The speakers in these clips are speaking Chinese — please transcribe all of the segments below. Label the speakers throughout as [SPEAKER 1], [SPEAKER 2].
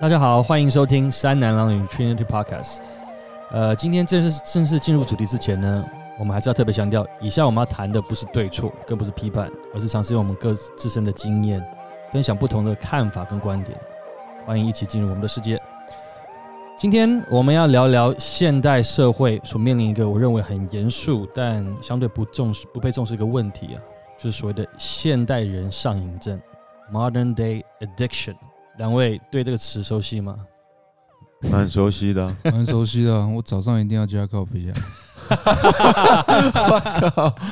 [SPEAKER 1] 大家好，欢迎收听《山南狼女 Trinity Podcast》。呃，今天正式正式进入主题之前呢，我们还是要特别强调，以下我们要谈的不是对错，更不是批判，而是尝试用我们各自身的经验，分享不同的看法跟观点。欢迎一起进入我们的世界。今天我们要聊聊现代社会所面临一个我认为很严肃但相对不重视、不被重视一个问题啊，就是所谓的现代人上瘾症 （Modern Day Addiction）。两位对这个词熟悉吗？
[SPEAKER 2] 蛮熟悉的啊，
[SPEAKER 3] 蛮熟悉的啊。我早上一定要加靠一下。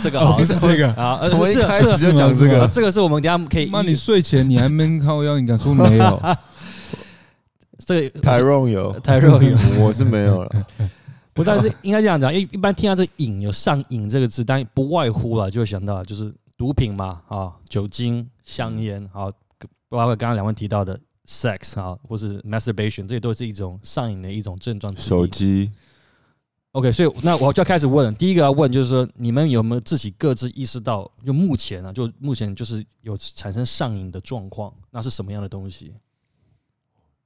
[SPEAKER 1] 这个好
[SPEAKER 3] 不是这个
[SPEAKER 1] 啊，呃
[SPEAKER 2] 从一
[SPEAKER 1] 是
[SPEAKER 2] 开始就讲这
[SPEAKER 3] 是
[SPEAKER 2] 个，
[SPEAKER 1] 这个是我们等一下可以
[SPEAKER 3] 那，你睡前你还闷靠腰，你敢说没有？
[SPEAKER 1] 这个
[SPEAKER 2] 台肉有，
[SPEAKER 1] 太肉有，
[SPEAKER 2] 我是没有了。
[SPEAKER 1] 不但是应该这样讲，一一般听到这个瘾有上瘾这个字，当然不外乎了，就会想到就是毒品嘛啊，酒精、香烟啊，包括刚刚两位提到的 sex 啊，或是 masturbation，这些都是一种上瘾的一种症状。
[SPEAKER 2] 手机
[SPEAKER 1] OK，所以那我就要开始问了，第一个要问就是说，你们有没有自己各自意识到，就目前啊，就目前就是有产生上瘾的状况，那是什么样的东西？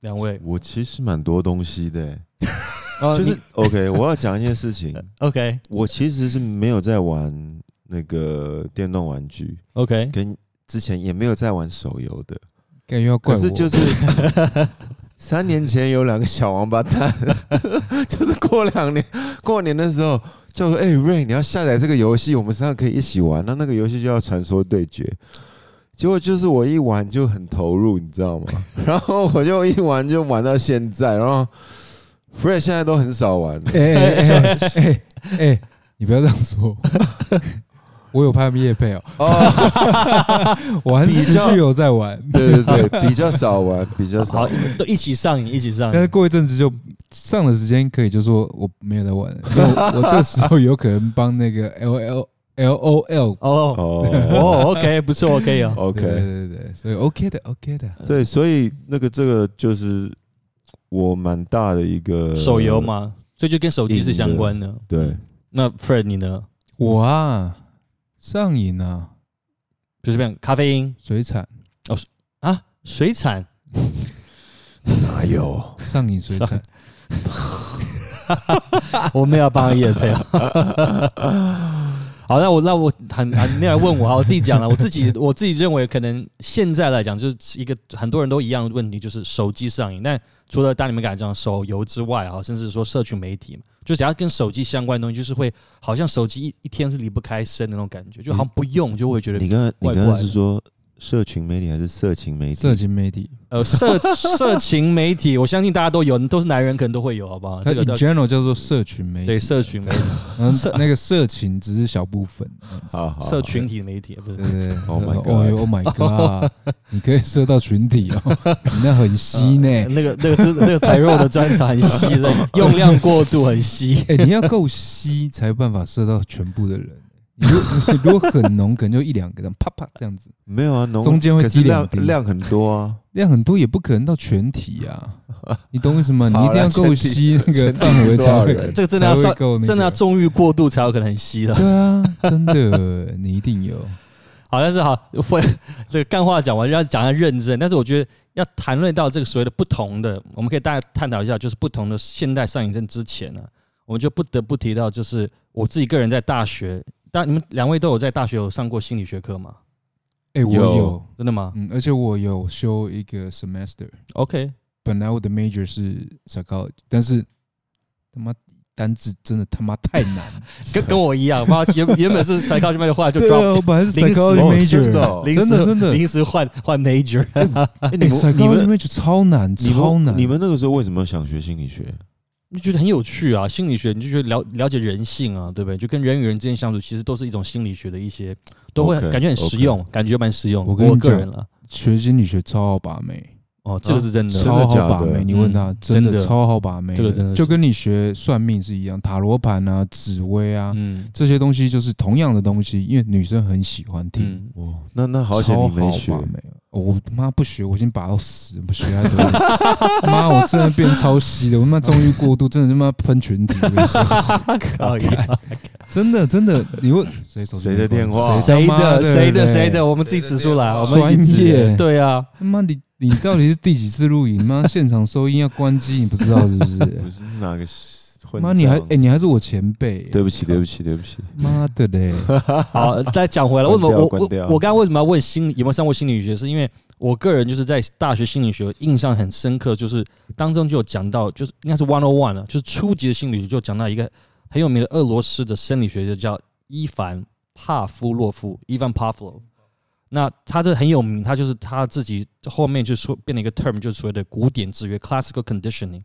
[SPEAKER 1] 两位，
[SPEAKER 2] 我其实蛮多东西的 就是 OK。我要讲一件事情，
[SPEAKER 1] OK
[SPEAKER 2] 我其实是没有在玩那个电动玩具
[SPEAKER 1] ，OK，
[SPEAKER 2] 跟之前也没有在玩手游的。
[SPEAKER 3] 感觉要怪我。
[SPEAKER 2] 可是就是 三年前有两个小王八蛋，就是过两年过年的时候就说：“哎、瑞，你要下载这个游戏，我们三个可以一起玩。”那那个游戏就叫《传说对决》。结果就是我一玩就很投入，你知道吗？然后我就一玩就玩到现在，然后 Fred 现在都很少玩。
[SPEAKER 3] 哎哎哎哎哎，你不要这样说。我有拍叶配哦，
[SPEAKER 2] 哦，
[SPEAKER 3] 我还是持续有在玩，
[SPEAKER 2] 对对对，比较少玩，比较少
[SPEAKER 1] 好，。你们都一起上瘾，一起上瘾。
[SPEAKER 3] 但是过一阵子就上的时间可以就说我没有在玩了，因为我我这时候有可能帮那个 L L L O L
[SPEAKER 1] 哦
[SPEAKER 2] 哦
[SPEAKER 1] 哦，OK，不错，OK 哦。
[SPEAKER 2] OK，
[SPEAKER 3] 对对对对，所以 OK 的 OK 的。
[SPEAKER 2] 对，所以那个这个就是我蛮大的一个
[SPEAKER 1] 手游？嘛，所以就跟手机是相关的。
[SPEAKER 2] 对，
[SPEAKER 1] 那 Fred 你呢？
[SPEAKER 3] 我啊上瘾啊，
[SPEAKER 1] 就是这样，咖啡因
[SPEAKER 3] 水产哦
[SPEAKER 1] 啊，水产。
[SPEAKER 2] 哪有？
[SPEAKER 3] 上瘾水产，
[SPEAKER 1] 我们要帮他验配啊。好，那我那我很很没有人问我啊，我自己讲了，我自己 我自己认为，可能现在来讲，就是一个很多人都一样的问题，就是手机上瘾。但除了当你们刚才讲手游之外啊，甚至说社群媒体嘛，就只要跟手机相关的东西，就是会好像手机一一天是离不开身的那种感觉，就好像不用就会觉得
[SPEAKER 2] 你刚刚你刚
[SPEAKER 1] 怪怪的。
[SPEAKER 2] 刚是说社群媒体还是色情媒体？
[SPEAKER 3] 色情媒体，
[SPEAKER 1] 呃社社 情媒体，我相信大家都有，都是男人可能都会有，好不好？
[SPEAKER 3] 它
[SPEAKER 1] 这个
[SPEAKER 3] general 叫做社群媒体
[SPEAKER 1] 对
[SPEAKER 3] 体，
[SPEAKER 1] 社群媒体、
[SPEAKER 3] 嗯那个色情只是小部分。
[SPEAKER 2] 好好，
[SPEAKER 1] 社群体媒体不是
[SPEAKER 3] 对对对
[SPEAKER 2] Oh my
[SPEAKER 3] 哦
[SPEAKER 2] god
[SPEAKER 3] 哟 Oh my god！你可以射到群体哦，你那很稀呢。
[SPEAKER 1] 呃那个那个是那个台肉的专长很稀的，用量过度很稀。
[SPEAKER 3] 哎，你要够稀才有办法射到全部的人。你如如果很浓，可能就一两个这样啪啪这样子，
[SPEAKER 2] 没有啊，浓
[SPEAKER 3] 中间会滴两滴
[SPEAKER 2] 量很多啊。
[SPEAKER 3] 量很多也不可能到全体啊。你懂我意思吗？你一定要够稀，那个范围才会
[SPEAKER 1] 这个真的要上，真的要纵欲过度才有可能很稀的。
[SPEAKER 3] 对啊，真的，你一定有。
[SPEAKER 1] 好，但是好，我这个干话讲完，要讲下认真。但是我觉得要谈论到这个所谓的不同的，我们可以大家探讨一下，就是不同的现代上瘾症之前呢、我们就不得不提到，就是我自己个人在大学，当你们两位都有在大学有上过心理学课吗？
[SPEAKER 3] 哎，我
[SPEAKER 2] 有
[SPEAKER 3] 有，
[SPEAKER 1] 真的吗
[SPEAKER 3] 嗯，而且我有修一个 semester。
[SPEAKER 1] ？OK，
[SPEAKER 3] 本来我的 major 是 psychology，但是他妈单字真的他妈太难。
[SPEAKER 1] 跟跟我一样，妈原原本是 psychology major，后来就
[SPEAKER 3] 对
[SPEAKER 1] drop
[SPEAKER 3] 啊，我本来是
[SPEAKER 1] 临时
[SPEAKER 3] psychology
[SPEAKER 2] 哦
[SPEAKER 3] major，
[SPEAKER 2] 真的哦
[SPEAKER 1] 临时
[SPEAKER 3] 真的真的。
[SPEAKER 1] 临时换换 major，
[SPEAKER 2] 哎，你
[SPEAKER 3] 哎
[SPEAKER 2] 们你
[SPEAKER 3] ，psychology
[SPEAKER 2] 们
[SPEAKER 3] major 超难，超难。
[SPEAKER 2] 们你们那个时候为什么想学心理学？
[SPEAKER 1] 你就觉得很有趣啊，心理学你就觉得了了解人性啊，对不对？就跟人与人之间相处，其实都是一种心理学的一些，都会
[SPEAKER 2] OK，
[SPEAKER 1] 感觉很实用感觉蛮实用。
[SPEAKER 3] 我跟你讲
[SPEAKER 1] 个人了，
[SPEAKER 3] 学心理学超好把妹，
[SPEAKER 1] 哦，这个是真的，
[SPEAKER 3] 超好把妹。你问他，真的
[SPEAKER 1] 真的
[SPEAKER 3] 超好把妹。
[SPEAKER 1] 这个真的是
[SPEAKER 3] 就跟你学算命是一样，塔罗盘啊、紫薇啊
[SPEAKER 1] 嗯
[SPEAKER 3] 这些东西就是同样的东西，因为女生很喜欢听。
[SPEAKER 1] 嗯，
[SPEAKER 2] 哦，那那好险
[SPEAKER 3] 超
[SPEAKER 2] 你没学
[SPEAKER 3] 好把。妹我他妈不学，我已经拔到死，不学太多。妈，我真的变超稀的，我他妈纵欲过度，真的他妈喷群体。
[SPEAKER 1] 可以。
[SPEAKER 3] 真的真的，你问谁
[SPEAKER 2] 谁的电话
[SPEAKER 1] 谁的？谁的？
[SPEAKER 3] 对
[SPEAKER 1] 谁的？我们自己指出来，我们
[SPEAKER 3] 专业
[SPEAKER 1] 对啊，
[SPEAKER 3] 他妈你你到底是第几次录影？妈现场收音要关机，你不知道是不是？
[SPEAKER 2] 不是哪个混？
[SPEAKER 3] 妈你还哎、你还是我前辈，
[SPEAKER 2] 对不起，对不起，对不起。
[SPEAKER 3] 妈的嘞！
[SPEAKER 1] 好，再讲回来，为什么我我我刚刚为什么要问心理有没有上过心理学？是因为我个人就是在大学心理学印象很深刻，就是当中就有讲到，就是应该是 one on one 了，就是初级的心理学就讲到一个很有名的俄罗斯的生理学家叫伊凡帕夫洛夫 （Ivan Pavlov）。那他这很有名，他就是他自己后面就说变了一个 term，就是所谓的古典制约 （classical conditioning）。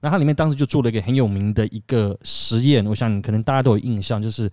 [SPEAKER 1] 那它里面当时就做了一个很有名的一个实验，我想可能大家都有印象，就是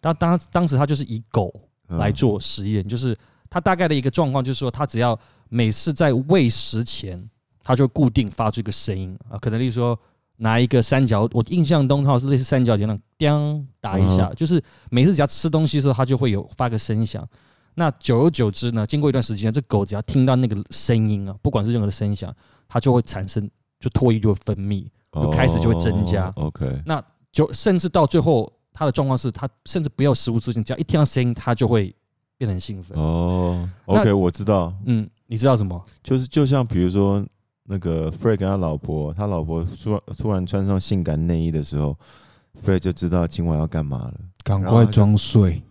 [SPEAKER 1] 当当当时他就是以狗
[SPEAKER 2] 嗯
[SPEAKER 1] 来做实验，就是它大概的一个状况，就是说它只要每次在喂食前，它就固定发出一个声音啊，可能例如说拿一个三角，我印象中好像是类似三角形那样，叮打一下，就是每次只要吃东西的时候，它就会有发个声响。那久而久之呢，经过一段时间，这狗只要听到那个声音啊，不管是任何的声响，它就会产生就唾液就会分泌，就开始就会增加
[SPEAKER 2] 哦 OK，那
[SPEAKER 1] 就甚至到最后，他的状况是，他甚至不要食物之前，只要一听到声音，他就会变得很兴奋。
[SPEAKER 2] 哦
[SPEAKER 1] 那
[SPEAKER 2] ，OK，我知道，
[SPEAKER 1] 嗯，你知道什么？
[SPEAKER 2] 就是就像比如说那个 Fred 跟他老婆，他老婆突然突然穿上性感内衣的时候，Fred 就知道今晚要干嘛了。
[SPEAKER 3] 赶快装睡，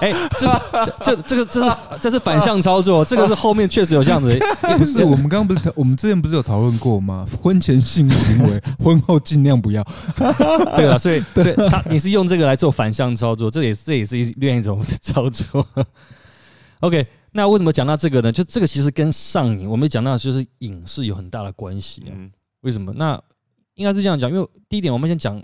[SPEAKER 1] 哎、这这这这个这是这是反向操作，这个是后面确实有这样子。
[SPEAKER 3] 不是 我们刚刚不是讨我们之前不是有讨论过吗？婚前性行为，婚后尽量不要。
[SPEAKER 1] 对啊，所以所以他你是用这个来做反向操作，这也是这也是一另外一种操作。OK，那为什么讲到这个呢？就这个其实跟上瘾，我们讲到就是瘾是有很大的关系啊。
[SPEAKER 2] 嗯
[SPEAKER 1] 为什么？那应该是这样讲，因为第一点，我们先讲，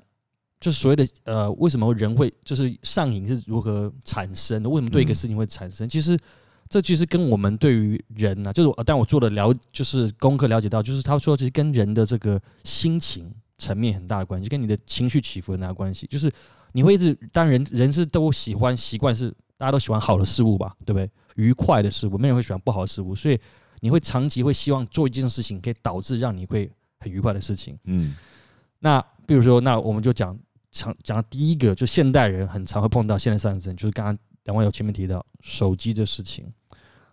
[SPEAKER 1] 就是所谓的呃，为什么人会就是上瘾是如何产生的？为什么对一个事情会产生？其实这其实跟我们对于人啊，就是我但我做的了就是功课了解到，就是他说其实跟人的这个心情层面很大的关系，跟你的情绪起伏很大的关系。就是你会一直，当然人人是都喜欢习惯是大家都喜欢好的事物吧，对不对？愉快的事物，没人会喜欢不好的事物，所以你会长期会希望做一件事情，可以导致让你会很愉快的事情。
[SPEAKER 2] 嗯
[SPEAKER 1] 那比如说，那我们就讲常讲到第一个，就现代人很常会碰到现代上升，就是刚刚两位有前面提到手机这事情，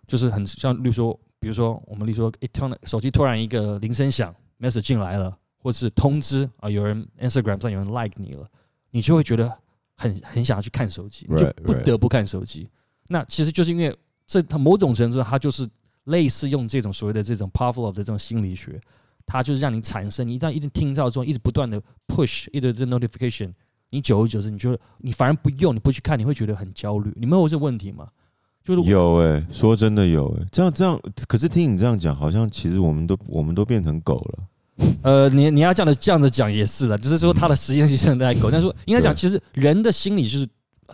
[SPEAKER 1] 就是很像，例如说，比如说我们例如说，一突然手机突然一个铃声响，message 进来了，或是通知啊，有人 Instagram 上有人 like 你了，你就会觉得很很想要去看手机，你就不得不看手机。那其实就是因为这，它某种程度上，它就是类似用这种所谓的这种 Pavlov 的这种心理学，它就是让你产生，你一旦一直听到之后，一直不断的 push，一直的 notification，你久而久之，你觉得你反而不用，你不去看，你会觉得很焦虑。你们有这问题吗？就是
[SPEAKER 2] 有哎、说真的有哎、这样这样，可是听你这样讲，好像其实我们都我们都变成狗了。
[SPEAKER 1] 呃，你你要这样的这样子讲也是了，只是说它的实验性很在狗，但是说应该讲，其实人的心理就是呃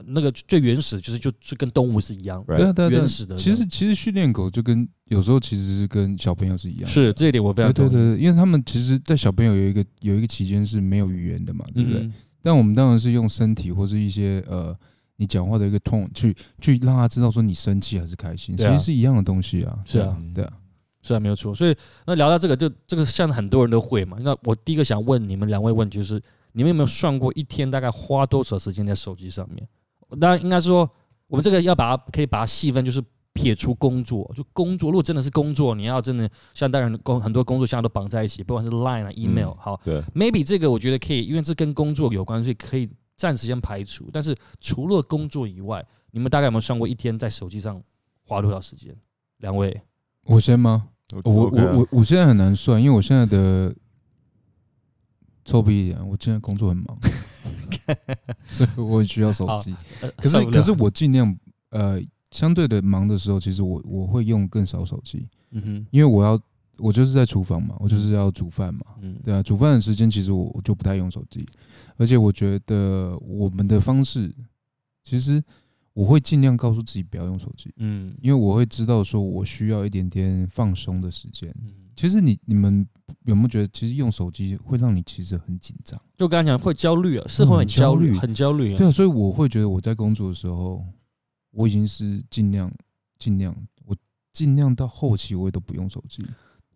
[SPEAKER 1] 那个最原始，就是就就跟动物是一样
[SPEAKER 3] 对啊对
[SPEAKER 1] 原始的。
[SPEAKER 3] 其实其实训练狗就跟有时候其实是跟小朋友是一样。
[SPEAKER 1] 是这一点我非
[SPEAKER 3] 对
[SPEAKER 1] 常。
[SPEAKER 3] 对对对，因为他们其实，在小朋友有一个有一个期间是没有语言的嘛，对不对？
[SPEAKER 1] 嗯，
[SPEAKER 3] 但我们当然是用身体或是一些呃，你讲话的一个 tone 去去让他知道说你生气还是开心，其实是一样的东西啊。
[SPEAKER 1] 是啊
[SPEAKER 2] 嗯
[SPEAKER 3] 对啊，
[SPEAKER 1] 是啊，没有错。所以那聊到这个，就这个像很多人都会嘛。那我第一个想问你们两位问题就是，你们有没有算过一天大概花多少时间在手机上面？当然应该说，我们这个要把它可以把它细分，就是撇除工作，就工作。如果真的是工作，你要真的像当然工很多工作现在都绑在一起，不管是 Line 啊、email，、
[SPEAKER 2] 嗯
[SPEAKER 1] 好
[SPEAKER 2] 对
[SPEAKER 1] ，，maybe 这个我觉得可以，因为这跟工作有关，所以可以暂时先排除。但是除了工作以外，你们大概有没有算过一天在手机上花多少时间？两位，
[SPEAKER 3] 我先吗？我我我我现在很难算，因为我现在的臭屁一点，我现在工作很忙，所以我需要手机。
[SPEAKER 1] 呃
[SPEAKER 3] 可是可是我尽量呃相对的忙的时候，其实我我会用更少手机，
[SPEAKER 1] 嗯哼，
[SPEAKER 3] 因为我要我就是在厨房嘛，我就是要煮饭嘛，
[SPEAKER 1] 嗯，
[SPEAKER 3] 对啊，煮饭的时间其实我我就不太用手机，而且我觉得我们的方式，其实我会尽量告诉自己不要用手机，
[SPEAKER 1] 嗯。
[SPEAKER 3] 因为我会知道说我需要一点点放松的时间。
[SPEAKER 1] 嗯，
[SPEAKER 3] 其实你你们有没有觉得，其实用手机会让你其实很紧张？
[SPEAKER 1] 就刚才讲会焦虑啊，是会很
[SPEAKER 3] 很焦
[SPEAKER 1] 焦虑，很焦虑啊。
[SPEAKER 3] 对啊，所以我会觉得我在工作的时候，我已经是尽量尽量，我尽量到后期我也都不用手机，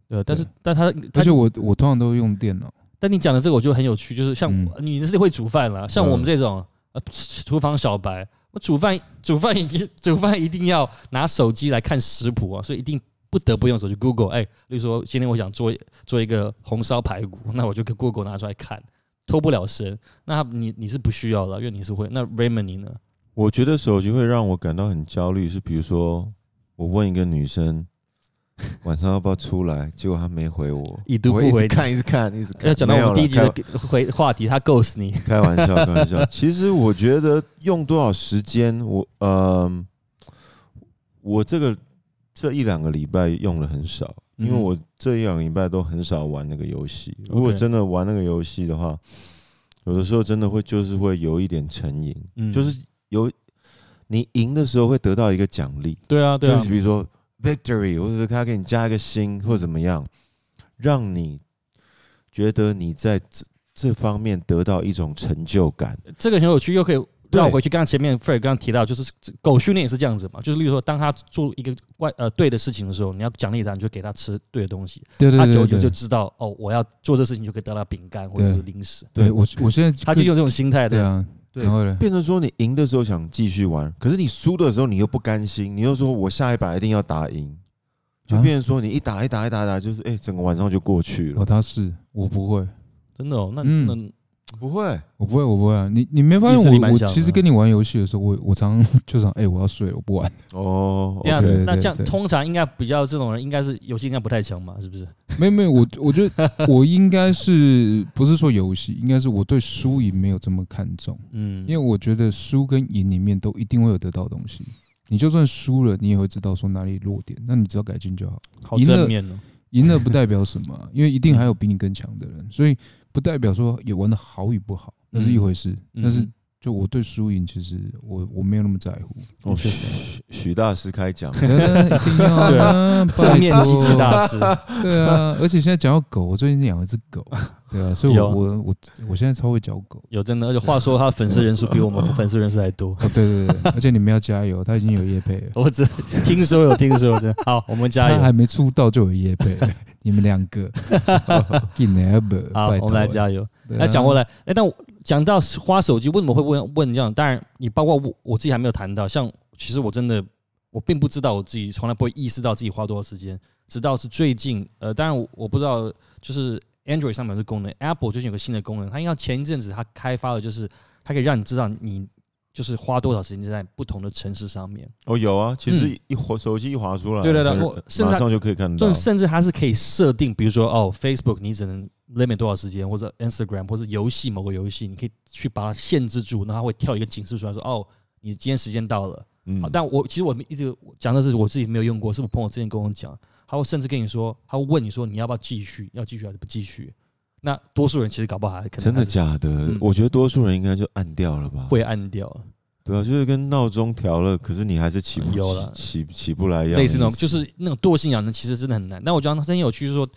[SPEAKER 1] 对，但是但他他
[SPEAKER 3] 而且我我通常都用电脑。
[SPEAKER 1] 但你讲的这个我觉得很有趣，就是像你是会煮饭啦，像我们这种呃厨房小白，我煮饭 煮饭已经煮饭一定要拿手机来看食谱啊，所以一定不得不用手机 Google。哎，例如说今天我想做做一个红烧排骨，那我就跟 Google 拿出来看，脱不了身。那你你是不需要的，因为你是会。那 Raymond 你呢？
[SPEAKER 2] 我觉得手机会让我感到很焦虑，是比如说我问一个女生晚上要不要出来，结果她没回我，
[SPEAKER 1] 已读不
[SPEAKER 2] 我一直
[SPEAKER 1] 回
[SPEAKER 2] 看，一直看，一直看。
[SPEAKER 1] 要讲到我们第一集的回话题，她 ghost 你。
[SPEAKER 2] 开 开玩笑，开玩笑。其实我觉得用多少时间，我呃，我这个这一两个礼拜用的很少，因为
[SPEAKER 1] 嗯
[SPEAKER 2] 我这一两个礼拜都很少玩那个游戏。如果真的玩那个游戏的话，有的时候真的会就是会有一点成瘾，
[SPEAKER 1] 嗯。
[SPEAKER 2] 就是有你赢的时候会得到一个奖励，
[SPEAKER 1] 对啊，对啊。
[SPEAKER 2] 就是，比如说 victory，或者是他给你加一个星或者怎么样，让你觉得你在这这方面得到一种成就感。
[SPEAKER 1] 这个很有趣，又可以
[SPEAKER 2] 对。
[SPEAKER 1] 让我回去刚刚前面 Fred 刚刚提到，就是狗训练也是这样子嘛，就是例如说，当他做一个怪呃对的事情的时候，你要奖励他，你就给他吃对的东西，
[SPEAKER 3] 对对对对
[SPEAKER 1] 他久久就，知道哦，我要做这事情就可以得到饼干或者是零食，
[SPEAKER 3] 对我我现在更
[SPEAKER 1] 他就用这种心态的，
[SPEAKER 3] 对啊，
[SPEAKER 2] 对。
[SPEAKER 3] 然后呢，
[SPEAKER 2] 变成说你赢的时候想继续玩，可是你输的时候你又不甘心，你又说我下一把一定要打赢，就
[SPEAKER 3] 啊
[SPEAKER 2] 变成说你一打一打一打一打，就是哎、整个晚上就过去了。
[SPEAKER 3] 哦他是我不会，
[SPEAKER 1] 真的哦，那你真的
[SPEAKER 2] 不会，
[SPEAKER 3] 我不会，我不会啊！你你没发现我我其实跟你玩游戏的时候，我我常 常就想，哎，我要睡了，我不玩。
[SPEAKER 2] 哦
[SPEAKER 1] 这样
[SPEAKER 2] 子
[SPEAKER 1] 那这样通常应该比较这种人，应该是游戏应该不太强嘛，是不是？
[SPEAKER 3] 没有没有，我我觉得 我应该是不是说游戏，应该是我对输赢没有这么看重，
[SPEAKER 1] 嗯，
[SPEAKER 3] 因为我觉得输跟赢里面都一定会有得到东西。你就算输了，你也会知道说哪里弱点，那你只要改进就好。
[SPEAKER 1] 好
[SPEAKER 3] 赢了
[SPEAKER 1] 正面哦，
[SPEAKER 3] 赢了不代表什么啊，因为一定还有比你更强的人，所以不代表说也玩的好与不好，那是一回事。
[SPEAKER 1] 嗯
[SPEAKER 3] 但是就我对输赢，其实我我没有那么在乎。
[SPEAKER 2] 哦，许许大师开讲，
[SPEAKER 3] 对一定要 啊，
[SPEAKER 1] 正面积极大师，
[SPEAKER 3] 对啊，而且现在讲到狗，我最近养了一只狗，对啊，所以我我我我现在超会教狗。
[SPEAKER 1] 有真的，而且话说他粉丝人数比我们 粉丝人数还多。
[SPEAKER 3] 哦，对对对，而且你们要加油，他已经有业配了，
[SPEAKER 1] 我只听说有听说的，好，我们加油。
[SPEAKER 3] 他还没出道就有业配，你们两个，进来不？
[SPEAKER 1] 好，我们来加油。
[SPEAKER 3] 对啊
[SPEAKER 1] 那讲过来，哎，但讲到花手机，为什么会问问这样？当然，你包括我我自己还没有谈到，像其实我真的我并不知道我自己从来不会意识到自己花多少时间，直到是最近，呃，当然我我不知道，就是 Android 上面有这功能，Apple 最近有个新的功能，它应该前一阵子它开发的就是它可以让你知道你就是花多少时间在不同的城市上面。
[SPEAKER 2] 哦，有啊，其实一滑手机一滑出来，
[SPEAKER 1] 对对对我甚至
[SPEAKER 2] 马上就可以看到。
[SPEAKER 1] 甚至它是可以设定，比如说哦，Facebook 你只能 limit 多少时间，或者 Instagram 或者游戏某个游戏，你可以去把它限制住，那它会跳一个警示出来说哦，你今天时间到了。
[SPEAKER 2] 嗯
[SPEAKER 1] 好，但我其实我们一直讲的是我自己没有用过，是我朋友之前跟我讲，他会甚至跟你说，他会问你说你要不要继续，要继续还是不继续？那多数人其实搞不好还可能
[SPEAKER 2] 真的假的
[SPEAKER 1] 嗯？
[SPEAKER 2] 我觉得多数人应该就按掉了吧。
[SPEAKER 1] 会按掉，
[SPEAKER 2] 对啊，就是跟闹钟调了，可是你还是起不起起起不来一样
[SPEAKER 1] 类似那种就是那种惰性养成，其实真的很难。但我觉得很有趣，就是说，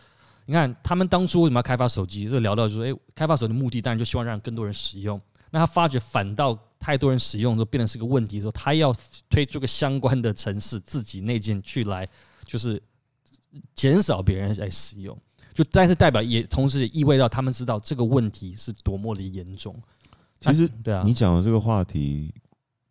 [SPEAKER 1] 你看他们当初为什么要开发手机？这聊到就是说，哎、开发手机的目的当然就希望让更多人使用。那他发觉反倒太多人使用之后，变成是个问题的时候，他要推出个相关的城市自己内建去来，就是减少别人来使用。就但是代表也同时也意味到他们知道这个问题是多么的严重。
[SPEAKER 2] 其实
[SPEAKER 1] 对啊，
[SPEAKER 2] 你讲的这个话题，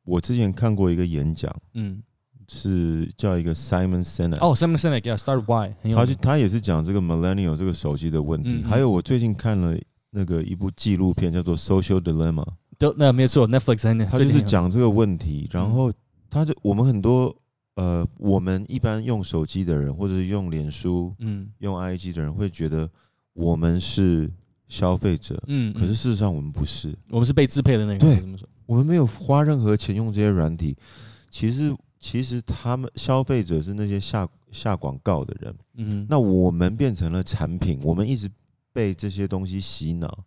[SPEAKER 2] 我之前看过一个演讲，
[SPEAKER 1] 嗯，
[SPEAKER 2] 是叫一个 Simon Sinek，
[SPEAKER 1] 哦，Simon Sinek，Yeah，Start Why，
[SPEAKER 2] 他就他也是讲这个 millennial 这个手机的问题。
[SPEAKER 1] 嗯嗯
[SPEAKER 2] 还有我最近看了那个一部纪录片，叫做 Social Dilemma，
[SPEAKER 1] 都那没错，Netflix 很
[SPEAKER 2] 他就是讲这个问题，然后他就我们很多呃，我们一般用手机的人，或者是用脸书、
[SPEAKER 1] 嗯。
[SPEAKER 2] 用 IG 的人，会觉得我们是消费者，
[SPEAKER 1] 嗯，
[SPEAKER 2] 可是事实上我们不是，
[SPEAKER 1] 我们是被支配的那个
[SPEAKER 2] 对？我们没有花任何钱用这些软体。其实其实他们消费者是那些下下广告的人，
[SPEAKER 1] 嗯，
[SPEAKER 2] 那我们变成了产品，我们一直被这些东西洗脑。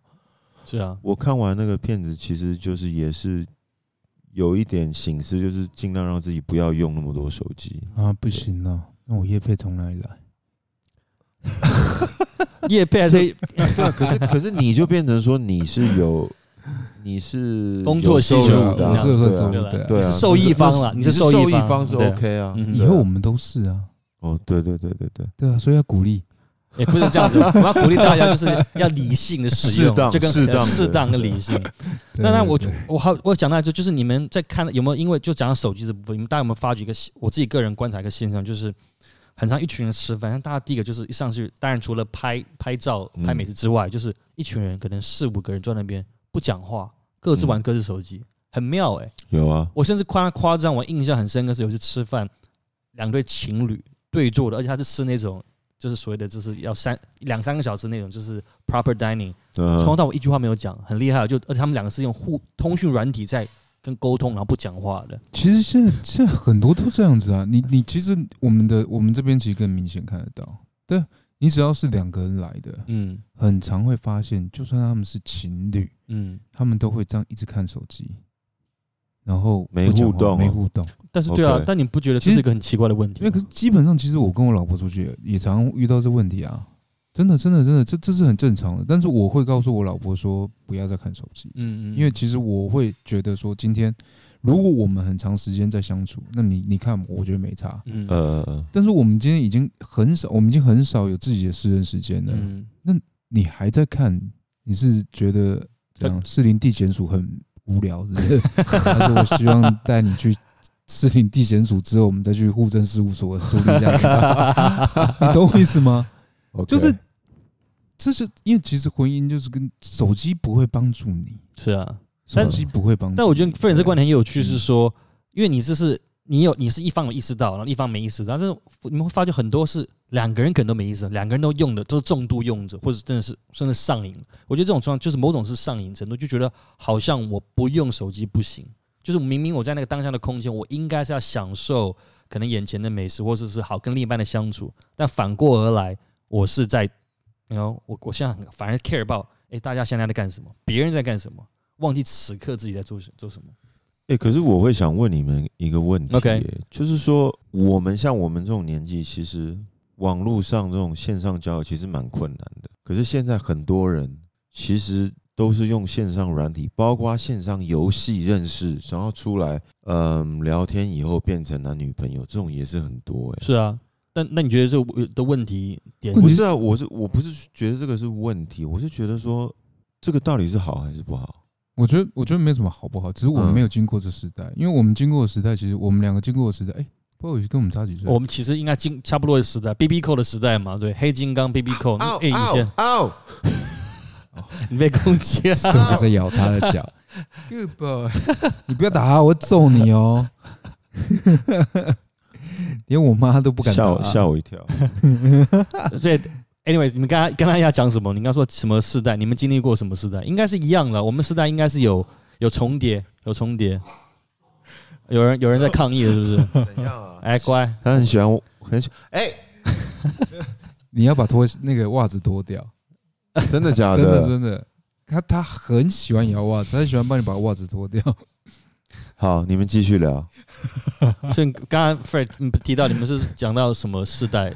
[SPEAKER 1] 是啊，
[SPEAKER 2] 我看完那个片子，其实就是也是有一点形式，就是尽量让自己不要用那么多手机。
[SPEAKER 3] 啊，不行啊，那我业配从哪里来？
[SPEAKER 1] 叶配还是
[SPEAKER 2] 对啊，可是可是你就变成说你是有，你是
[SPEAKER 1] 工作
[SPEAKER 2] 有收
[SPEAKER 1] 需求
[SPEAKER 2] 入的啊，
[SPEAKER 3] 我是有
[SPEAKER 2] 对啊
[SPEAKER 3] 收入的，
[SPEAKER 2] 对啊，
[SPEAKER 1] 你是受益方啦
[SPEAKER 2] 你是
[SPEAKER 1] 受益方
[SPEAKER 2] 是
[SPEAKER 1] 对
[SPEAKER 2] OK 啊。
[SPEAKER 1] 嗯
[SPEAKER 3] 以后我们都是啊，
[SPEAKER 2] 哦，对对对对对，
[SPEAKER 3] 对啊，所以要鼓励。
[SPEAKER 1] 也不是这样子，我们要鼓励大家就是要理性的使用，就跟
[SPEAKER 2] 适当的。
[SPEAKER 1] 适当跟理性。那那我我好我讲到就就是你们在看有没有因为就讲到手机这部分，你们大家有没有发觉一个我自己个人观察一个现象，就是很常一群人吃饭，大家第一个就是一上去，当然除了拍拍照
[SPEAKER 2] 嗯
[SPEAKER 1] 拍美食之外，就是一群人可能四五个人坐那边不讲话，各自玩各自手机，很妙哎、
[SPEAKER 2] 有啊，
[SPEAKER 1] 我甚至夸夸张，我印象很深刻是有一次吃饭，两对情侣对坐的，而且他是吃那种就是所谓的就是要三两三个小时那种，就是 proper dining，从头
[SPEAKER 2] 嗯，
[SPEAKER 1] 到尾一句话没有讲，很厉害。就而且他们两个是用互通讯软体在跟沟通，然后不讲话的。
[SPEAKER 3] 其实现在现在很多都这样子啊。你你其实我们的我们这边其实更明显看得到，对你只要是两个人来的，
[SPEAKER 1] 嗯
[SPEAKER 3] 很常会发现，就算他们是情侣，
[SPEAKER 1] 嗯，
[SPEAKER 3] 他们都会这样一直看手机，然后
[SPEAKER 2] 没互动哦
[SPEAKER 3] 没互动。
[SPEAKER 1] 但是对啊但你不觉得这是一个很奇怪的问题？
[SPEAKER 3] 因为可是基本上，其实我跟我老婆出去也也常遇到这问题啊，真的真的真的，这这是很正常的。但是我会告诉我老婆说，不要再看手机，
[SPEAKER 1] 嗯嗯，
[SPEAKER 3] 因为其实我会觉得说，今天如果我们很长时间在相处，那你你看，我觉得没差。
[SPEAKER 1] 嗯
[SPEAKER 2] 呃呃，
[SPEAKER 3] 但是我们今天已经很少，我们已经很少有自己的私人时间了。
[SPEAKER 1] 嗯
[SPEAKER 3] 你还在看，你是觉得这样士林地检署很无聊，是不是？还是我希望带你去士林地检署之后，我们再去户政事务所处理一下，你懂我意思吗就是，这是因为其实婚姻就是跟手机不会帮助你，
[SPEAKER 1] 是啊。
[SPEAKER 3] 手机不会帮助你。
[SPEAKER 1] 但我觉得 e n 这观点很有趣，
[SPEAKER 3] 嗯
[SPEAKER 1] 是说，因为你这是你有你是一方有意识到，然后一方没意识到，但是你们会发觉很多是两个人可能都没意思，两个人都用的都是重度用者，或者真的是甚至上瘾。我觉得这种状况就是某种是上瘾程度，就觉得好像我不用手机不行，就是明明我在那个当下的空间，我应该是要享受可能眼前的美食，或者是好跟另一半的相处，但反过而来，我是在，然后我我现在很反而 care about，哎、大家现在在干什么，别人在干什么，忘记此刻自己在做什做什么。
[SPEAKER 2] 哎、可是我会想问你们一个问题、就是说，我们像我们这种年纪，其实网络上这种线上交友其实蛮困难的。可是现在很多人其实都是用线上软体，包括线上游戏认识，然后出来，嗯，聊天以后变成男女朋友，这种也是很多哎、
[SPEAKER 1] 是啊，但那你觉得这个的问题点
[SPEAKER 2] 不是啊，我是我不是觉得这个是问题，我是觉得说这个到底是好还是不好？
[SPEAKER 3] 我觉得我觉得没什么好不好，只是我们
[SPEAKER 2] 嗯
[SPEAKER 3] 没有经过这时代，因为我们经过的时代，其实我们两个经过的时代，哎，不知道跟我们差几岁。
[SPEAKER 1] 我们其实应该经差不多的时代，B B 扣的时代嘛，对，黑金刚 B B 扣，哎，以前
[SPEAKER 2] 哦！
[SPEAKER 1] 你被攻击了，
[SPEAKER 3] 在咬他的脚。Good boy，你不要打他，我会揍你哦。连我妈都不敢打
[SPEAKER 2] 吓我吓我一跳。
[SPEAKER 1] 对。Anyways，你们刚才刚才要讲什么？你刚说什么世代？你们经历过什么世代？应该是一样的。我们时代应该是有有重叠，有重叠。有人有人在抗议了，是不是？
[SPEAKER 2] 怎样啊？
[SPEAKER 1] 哎，乖，
[SPEAKER 2] 他很喜欢我，很喜哎、
[SPEAKER 3] 你要把脱那个袜子脱掉，
[SPEAKER 2] 真的假
[SPEAKER 3] 真的
[SPEAKER 2] 的？
[SPEAKER 3] 真的。他他很喜欢摇袜子，他很喜欢帮你把袜子脱掉。
[SPEAKER 2] 好，你们继续聊。
[SPEAKER 1] 所以刚刚 Fred 你提到你们是讲到什么世代？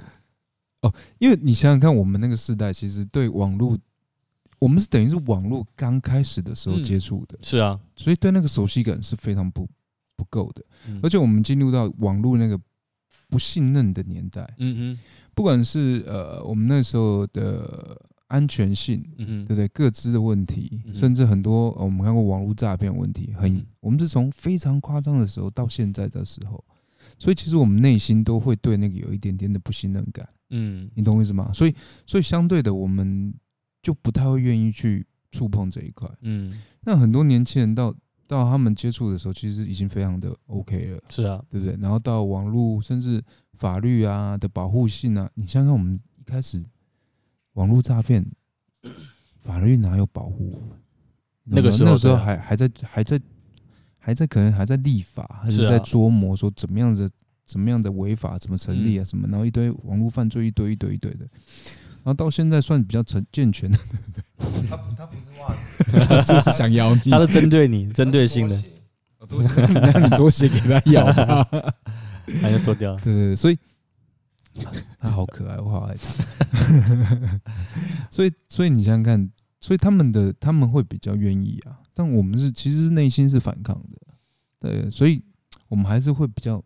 [SPEAKER 3] 哦因为你想想看，我们那个世代其实对网络，我们是等于是网络刚开始的时候
[SPEAKER 1] 嗯
[SPEAKER 3] 接触的，
[SPEAKER 1] 是啊，
[SPEAKER 3] 所以对那个熟悉感是非常不不够的。
[SPEAKER 1] 嗯。
[SPEAKER 3] 而且我们进入到网络那个不信任的年代，
[SPEAKER 1] 嗯
[SPEAKER 3] 不管是呃我们那时候的安全性，
[SPEAKER 1] 哼，嗯哼，
[SPEAKER 3] 对不对？各自的问题，
[SPEAKER 1] 嗯
[SPEAKER 3] 甚至很多、呃我们看过网络诈骗问题，很、
[SPEAKER 1] 嗯。
[SPEAKER 3] 我们是从非常夸张的时候到现在的时候，所以其实我们内心都会对那个有一点点的不信任感，
[SPEAKER 1] 嗯。
[SPEAKER 3] 你懂我意思吗？所以所以相对的，我们就不太会愿意去触碰这一块。
[SPEAKER 1] 嗯，
[SPEAKER 3] 那很多年轻人到到他们接触的时候，其实已经非常的 OK 了。
[SPEAKER 1] 是啊，
[SPEAKER 3] 对不对？然后到网络甚至法律啊的保护性啊，你想想看，我们一开始网络诈骗，法律哪有保护我们？
[SPEAKER 1] 那个时候
[SPEAKER 3] 那个时候还还在还在还在可能还在立法，还
[SPEAKER 1] 是
[SPEAKER 3] 在琢磨说怎么样的怎么样的违法怎么成立啊什么，然后一堆网络犯罪一堆一堆一堆的，然后到现在算比较成健全的，
[SPEAKER 2] 他他不是袜子，
[SPEAKER 3] 他就是想咬你，
[SPEAKER 1] 他是针对你，针对性的，
[SPEAKER 3] 那你多写给他咬吧。
[SPEAKER 1] 还要脱掉。
[SPEAKER 3] 对对对，所以他好可爱，我好爱他。所以，所以你想想看，所以他们的他们会比较愿意啊，但我们是其实是内心是反抗的，对，所以我们还是会比较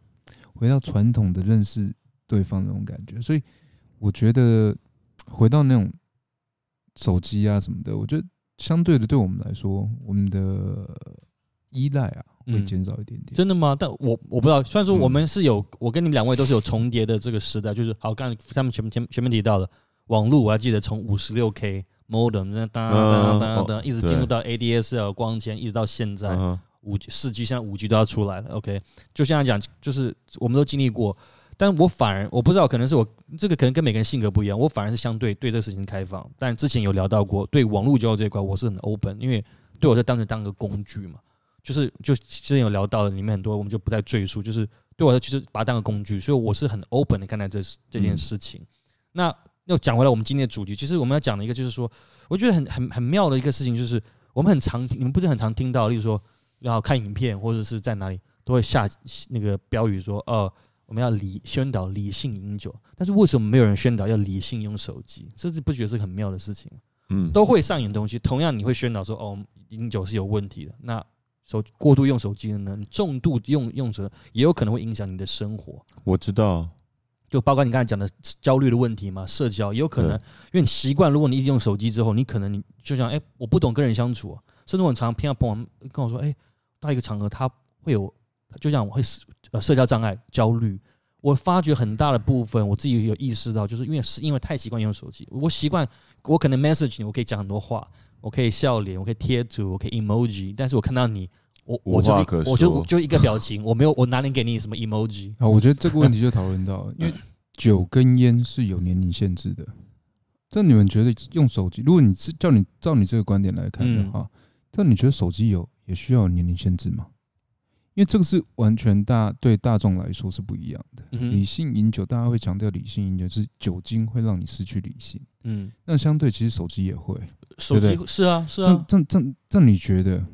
[SPEAKER 3] 回到传统的认识对方那种感觉。所以我觉得回到那种手机啊什么的，我觉得相对的对我们来说，我们的依赖啊会
[SPEAKER 1] 嗯
[SPEAKER 3] 减少一点点。
[SPEAKER 1] 真的吗？但我我不知道，虽然说
[SPEAKER 2] 嗯
[SPEAKER 1] 我们是有，我跟你们两位都是有重叠的这个时代，就是好，刚才他们前面前前面提到的网络，我还记得从五十六 K modem 那当当当当当，一直进入到 ADSL 光纤，一直到现在五四 G，现在五 G 都要出来了。OK，就现在讲，就是我们都经历过，但我反而我不知道，可能是我这个可能跟每个人性格不一样，我反而是相对对这个事情开放。但之前有聊到过，对网络交友这一块我是很 open，因为对我就当成当个工具嘛。就是就之前有聊到的，里面很多我们就不再赘述。就是对我来说，其实把它当个工具，所以我是很 open 的看待这这件事情。那又讲回来，我们今天的主题，其实我们要讲的一个就是说，我觉得很很很妙的一个事情，就是我们很常听，你们不是很常听到，例如说，要看影片或者是在哪里都会下那个标语说，呃，我们要理宣导理性饮酒，但是为什么没有人宣导要理性用手机？这是不觉得是很妙的事情吗？
[SPEAKER 2] 嗯，
[SPEAKER 1] 都会上瘾的东西，同样你会宣导说，哦，饮酒是有问题的。那手过度用手机的呢？你重度用用者也有可能会影响你的生活，
[SPEAKER 2] 我知道，
[SPEAKER 1] 就包括你刚才讲的焦虑的问题嘛，社交也有可能，
[SPEAKER 2] 对
[SPEAKER 1] 因为你习惯，如果你一直用手机之后，你可能你就想，哎、我不懂跟人相处、啊，甚至我很常偏要朋友跟我说，哎、到一个场合他会有，就像我会呃社交障碍、焦虑。我发觉很大的部分，我自己有意识到，就是因为是因为太习惯用手机，我习惯我可能 message 你，我可以讲很多话，我可以笑脸，我可以贴图，我可以 emoji，但是我看到你，我我就是我就
[SPEAKER 2] 说
[SPEAKER 1] 就一个表情，我没有我哪里给你什么 emoji？
[SPEAKER 3] 啊，我觉得这个问题就讨论到，因为酒跟烟是有年龄限制的。这你们觉得用手机，如果你是叫你照你这个观点来看的话，但你觉得手机有也需要有年龄限制吗？因为这个是完全大对大众来说是不一样的。
[SPEAKER 1] 嗯
[SPEAKER 3] 理性饮酒，大家会强调理性饮酒是酒精会让你失去理性，
[SPEAKER 1] 嗯，
[SPEAKER 3] 那相对其实手机也会。
[SPEAKER 1] 手
[SPEAKER 3] 对
[SPEAKER 1] 机是啊是
[SPEAKER 3] 这
[SPEAKER 1] 啊，
[SPEAKER 3] 这这这这，你觉得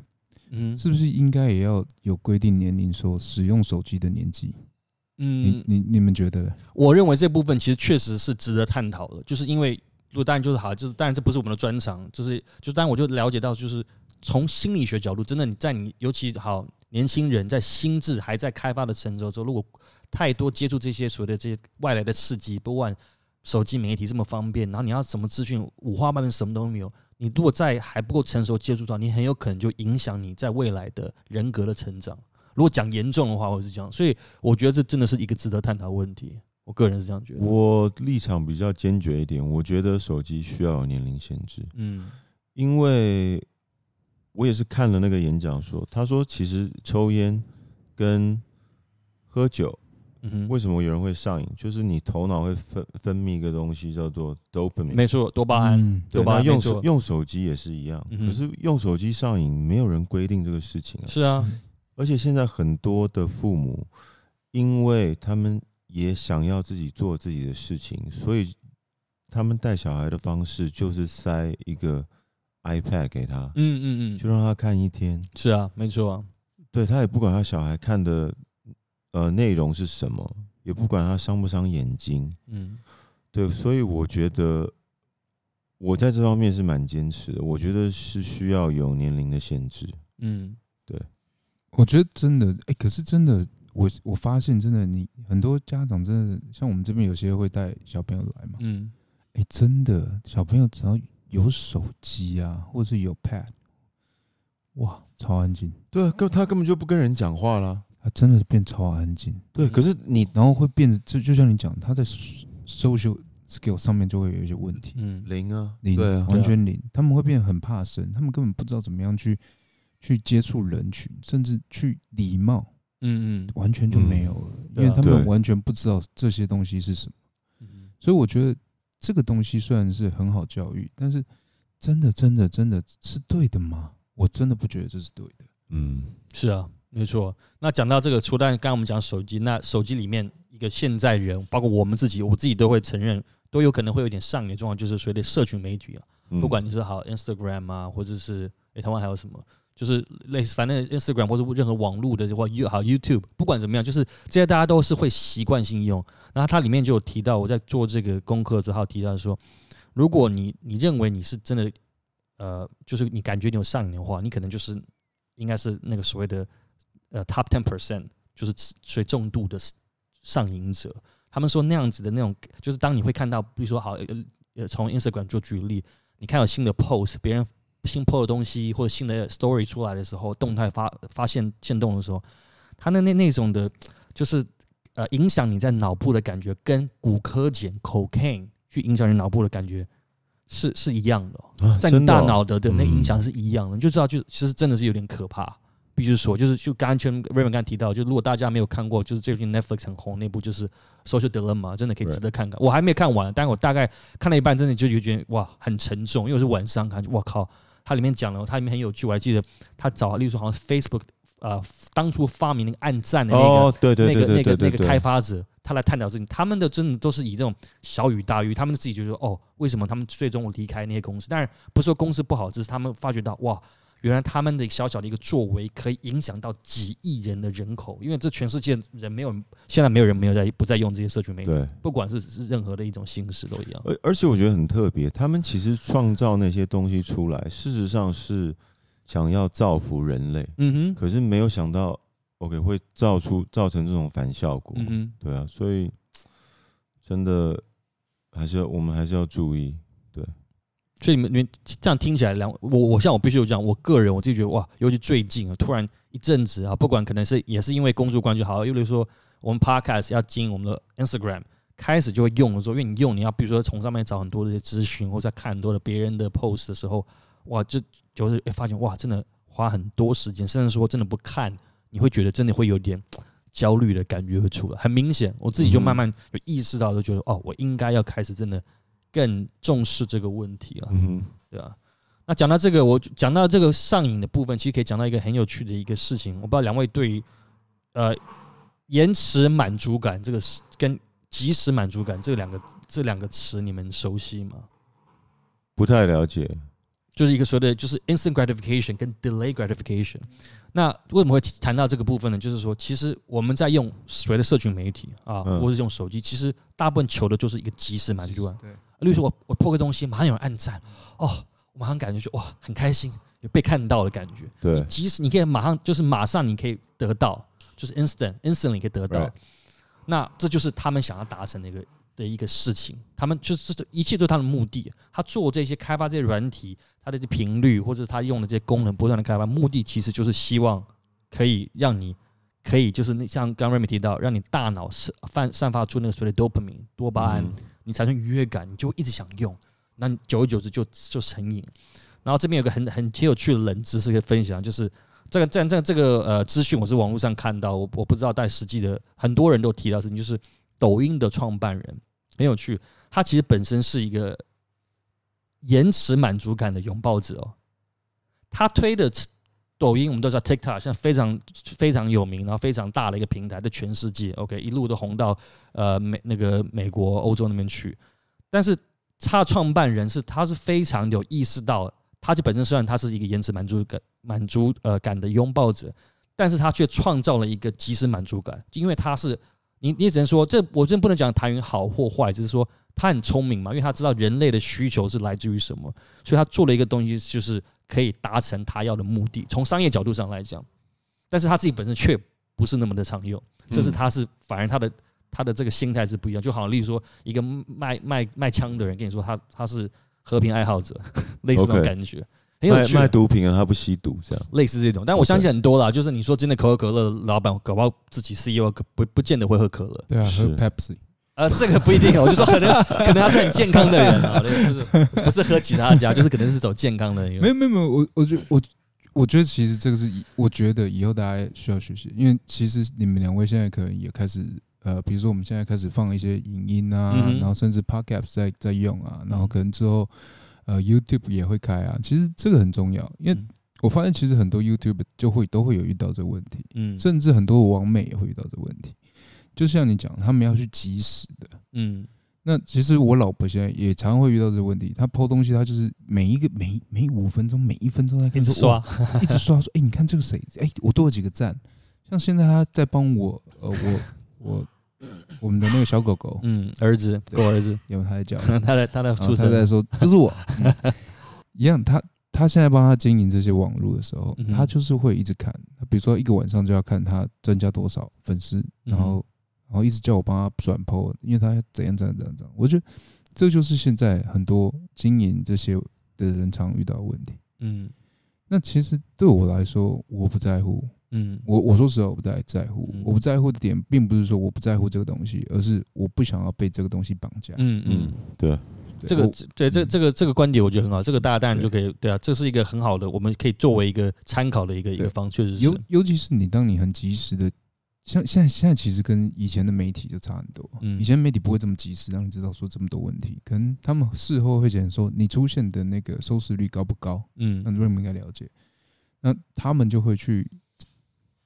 [SPEAKER 1] 嗯
[SPEAKER 3] 是不是应该也要有规定年龄，说使用手机的年纪？你
[SPEAKER 1] 嗯，
[SPEAKER 3] 你你们觉得呢？
[SPEAKER 1] 我认为这部分其实确实是值得探讨的，就是因为如果当然就是好，就是当然这不是我们的专长，就是就当然我就了解到，就是从心理学角度，真的你在你尤其好年轻人在心智还在开发的成熟之后，如果太多接触这些所谓的这些外来的刺激，不管手机媒体这么方便，然后你要什么资讯五花八门，什么都没有。你如果在还不够成熟接触到，你很有可能就影响你在未来的人格的成长。如果讲严重的话，我是这样，所以我觉得这真的是一个值得探讨的问题。我个人是这样觉得。
[SPEAKER 2] 我立场比较坚决一点，我觉得手机需要有年龄限制，
[SPEAKER 1] 嗯
[SPEAKER 2] 因为我也是看了那个演讲说，他说其实抽烟跟喝酒，
[SPEAKER 1] 嗯，
[SPEAKER 2] 为什么有人会上瘾？就是你头脑会分分泌一个东西叫做 dopamine，
[SPEAKER 1] 没错，多巴胺。多巴胺用
[SPEAKER 2] 手用手机也是一样，
[SPEAKER 1] 嗯
[SPEAKER 2] 可是用手机上瘾，没有人规定这个事情啊。
[SPEAKER 1] 是啊，
[SPEAKER 2] 而且现在很多的父母，因为他们也想要自己做自己的事情，所以他们带小孩的方式就是塞一个 iPad 给他，
[SPEAKER 1] 嗯嗯嗯，
[SPEAKER 2] 就让他看一天。
[SPEAKER 1] 是啊，没错啊，
[SPEAKER 2] 对他也不管他小孩看的呃内容是什么，也不管他伤不伤眼睛。
[SPEAKER 1] 嗯
[SPEAKER 2] 对，所以我觉得我在这方面是蛮坚持的。我觉得是需要有年龄的限制。
[SPEAKER 1] 嗯对
[SPEAKER 3] 我觉得真的，哎、可是真的，我我发现真的，你很多家长真的，像我们这边有些会带小朋友来嘛，
[SPEAKER 1] 嗯
[SPEAKER 3] 哎、真的，小朋友只要有手机啊，或是有 Pad，哇，超安静，
[SPEAKER 2] 对啊，根他根本就不跟人讲话啦。
[SPEAKER 3] 他真的是变超安静，
[SPEAKER 2] 对，
[SPEAKER 1] 嗯
[SPEAKER 2] 可是你
[SPEAKER 3] 然后会变得，就就像你讲，他在 social skill 上面就会有一些问题，
[SPEAKER 1] 嗯
[SPEAKER 2] 零啊，
[SPEAKER 3] 零，
[SPEAKER 2] 对啊，
[SPEAKER 3] 完全零，他们会变得很怕生，他们根本不知道怎么样去去接触人群，甚至去礼貌，
[SPEAKER 1] 嗯嗯。
[SPEAKER 3] 完全就没有了，因为他们完全不知道这些东西是什么。
[SPEAKER 1] 嗯，
[SPEAKER 3] 所以我觉得这个东西虽然是很好教育，但是真的真的真的是对的吗？我真的不觉得这是对的。
[SPEAKER 2] 嗯，
[SPEAKER 1] 是啊，没错。那讲到这个，除了刚刚我们讲手机，那手机里面一个现在人，包括我们自己，我自己都会承认，都有可能会有点上瘾的状况，就是所谓的社群媒体啊。
[SPEAKER 2] 嗯
[SPEAKER 1] 不管你是好 Instagram 啊，或者是诶、台湾还有什么，就是类似反正 Instagram 或者任何网络的或 You 好 YouTube，不管怎么样，就是这些大家都是会习惯性用。然后它里面就有提到，我在做这个功课之后提到说，如果你你认为你是真的，呃，就是你感觉你有上瘾的话，你可能就是应该是那个所谓的呃 top ten percent，就是最重度的上瘾者。他们说那样子的那种，就是当你会看到，比如说好，呃呃，从 Instagram 做举例，你看有新的 post，别人新 post 的东西或者新的 story 出来的时候，动态发发现现动的时候，它那那那种的，就是呃影响你在脑部的感觉，跟骨科碱 cocaine 去影响你脑部的感觉是是一样的在你大脑的的那
[SPEAKER 2] 嗯
[SPEAKER 1] 影响是一样的，你就知道就其实真的是有点可怕。必须说，就是就刚刚全 Raymond 刚才提到，就如果大家没有看过，就是最近 Netflix 很红那部就是 Social Dilemma，真的可以值得看看。我还没看完，但我大概看了一半，真的就觉得哇很沉重，因为我是晚上看，我靠，它里面讲了，它里面很有趣，我还记得他找，例如说好像 Facebook 呃当初发明那个暗战的那个、
[SPEAKER 2] 哦，对对
[SPEAKER 1] 那
[SPEAKER 2] 对
[SPEAKER 1] 个那个那个开发者，他来探讨事情，他们的真的都是以这种小雨大雨，他们自己就说哦，为什么他们最终离开那些公司？当然不是说公司不好，只是他们发觉到哇，原来他们的小小的一个作为可以影响到几亿人的人口，因为这全世界人没有，现在没有人没有在不再用这些社群媒体，
[SPEAKER 2] 对。
[SPEAKER 1] 不管是是任何的一种形式都一样。
[SPEAKER 2] 而而且我觉得很特别，他们其实创造那些东西出来，事实上是想要造福人类，
[SPEAKER 1] 嗯哼，
[SPEAKER 2] 可是没有想到，OK 会造出造成这种反效果。
[SPEAKER 1] 嗯哼，
[SPEAKER 2] 对啊，所以真的还是要我们还是要注意。
[SPEAKER 1] 所以你们你们这样听起来，两我我像我必须有讲，我个人我自己觉得哇，尤其最近啊，突然一阵子啊，不管可能是也是因为工作关系好，又比如说我们 podcast 要经营我们的 Instagram，开始就会用的时候，因为你用你要比如说从上面找很多的一些资讯，或者看很多的别人的 post 的时候，哇，就就是会发现哇，真的花很多时间，甚至说真的不看，你会觉得真的会有点焦虑的感觉会出来，很明显，我自己就慢慢有意识到，就觉得哦，我应该要开始真的更重视这个问题了。
[SPEAKER 2] 嗯
[SPEAKER 1] 对啊。那讲到这个，我讲到这个上瘾的部分，其实可以讲到一个很有趣的一个事情。我不知道两位对于呃延迟满足感这个是跟即时满足感这两个这两个词，你们熟悉吗？
[SPEAKER 2] 不太了解。
[SPEAKER 1] 就是一个所谓的就是 instant gratification 跟 delay gratification。那为什么会谈到这个部分呢？就是说，其实我们在用所谓的社群媒体啊，
[SPEAKER 2] 嗯
[SPEAKER 1] 或者是用手机，其实大部分求的就是一个即时满足感。
[SPEAKER 3] 对，
[SPEAKER 1] 例如说我我破个东西，马上有人按赞，哦，我马上感觉就哇很开心，有被看到的感觉。
[SPEAKER 2] 对，
[SPEAKER 1] 即使你可以马上就是马上你可以得到，就是 instant instantly 可以得到。那这就是他们想要达成的一个的一个事情。他们就是一切都是他的目的。他做这些开发这些软体，他的这频率或者他用的这些功能不断的开发，目的其实就是希望可以让你可以就是那像刚刚 Remy 提到，让你大脑是散散发出那个所谓的 dopamine 多巴胺。你产生愉悦感，你就一直想用，那你久而久之就就成瘾。然后这边有个很很挺有趣的冷知识可以分享，就是这个这这这个呃资讯我是网络上看到，我我不知道但实际的很多人都提到的事情，就是抖音的创办人很有趣，他其实本身是一个延迟满足感的拥抱者哦，他推的抖音我们都知道 TikTok 现在非常非常有名，然后非常大的一个平台，在全世界。OK 一路都红到呃美那个美国、欧洲那边去。但是他创办人是他是非常有意识到，他就本身虽然他是一个延迟满足感满足呃感的拥抱者，但是他却创造了一个即时满足感，因为他是你你只能说这我真不能讲谭云好或坏，只是说他很聪明嘛，因为他知道人类的需求是来自于什么，所以他做了一个东西，就是可以达成他要的目的。从商业角度上来讲，但是他自己本身却不是那么的常用，甚至他是反而他的他的这个心态是不一样。就好像例如说，一个卖卖卖枪的人跟你说他他是和平爱好者，类似这种
[SPEAKER 2] OK
[SPEAKER 1] 感觉，很有
[SPEAKER 2] 卖
[SPEAKER 1] 趣。
[SPEAKER 2] 卖毒品啊，他不吸毒这样。
[SPEAKER 1] 类似这种，但我相信很多啦，就是你说真的可口可乐老板搞不好自己 CEO 可不不见得会喝可乐，
[SPEAKER 3] 对啊，
[SPEAKER 2] 是
[SPEAKER 3] 喝 Pepsi，
[SPEAKER 1] 呃，这个不一定，我就说可能 可能他是很健康的人啊，对就是不是喝其他家，就是可能是走健康的一个。
[SPEAKER 3] 没有没有没有，我我觉得我我觉得其实这个是以我觉得以后大家需要学习，因为其实你们两位现在可能也开始呃，比如说我们现在开始放一些影音啊，
[SPEAKER 1] 嗯哼
[SPEAKER 3] 然后甚至 Podcast 在在用啊，然后可能之后呃 YouTube 也会开啊，其实这个很重要，因为
[SPEAKER 1] 嗯
[SPEAKER 3] 我发现其实很多 YouTube 就会都会有遇到这个问题，
[SPEAKER 1] 嗯
[SPEAKER 3] 甚至很多网美也会遇到这个问题。就像你讲，他们要去及时的。
[SPEAKER 1] 嗯
[SPEAKER 3] 那其实我老婆现在也常常会遇到这个问题，她抛东西，她就是每一个每每五分钟、每一分钟在
[SPEAKER 1] 一直
[SPEAKER 3] 跟你说
[SPEAKER 1] 刷，
[SPEAKER 3] 一直刷说，哎、你看这个谁？哎、我多了几个赞。像现在她在帮我，呃，我 我我们的那个小狗狗，
[SPEAKER 1] 嗯，儿子，
[SPEAKER 3] 对
[SPEAKER 1] 狗儿子，
[SPEAKER 3] 有他 在叫，
[SPEAKER 1] 他在他
[SPEAKER 3] 在
[SPEAKER 1] 出生。
[SPEAKER 3] 他在说，不是我，嗯。一样，他他现在帮他经营这些网络的时候
[SPEAKER 1] 嗯，
[SPEAKER 3] 他就是会一直看，比如说一个晚上就要看他增加多少粉丝，然后然后一直叫我帮他转 PO，因为他怎样怎样怎样怎样。我觉得这就是现在很多经营这些的人常遇到的问题。
[SPEAKER 1] 嗯。
[SPEAKER 3] 那其实对我来说，我不在乎。
[SPEAKER 1] 嗯
[SPEAKER 3] 我我说实话，我不太在乎
[SPEAKER 1] 嗯。
[SPEAKER 3] 我不在乎的点，并不是说我不在乎这个东西，而是我不想要被这个东西绑架。
[SPEAKER 1] 嗯嗯
[SPEAKER 2] 嗯，，对，
[SPEAKER 1] 这个这对这
[SPEAKER 3] 嗯
[SPEAKER 1] 这个这个观点我觉得很好，这个大家当然就可以对啊，这是一个很好的，我们可以作为一个参考的一个一个方，确实是
[SPEAKER 3] 尤尤其是你当你很及时的，像现在现在其实跟以前的媒体就差很多。
[SPEAKER 1] 嗯
[SPEAKER 3] 以前媒体不会这么及时让你知道说这么多问题，可能他们事后会讲说你出现的那个收视率高不高，
[SPEAKER 1] 嗯
[SPEAKER 3] 那瑞们应该了解。那他们就会去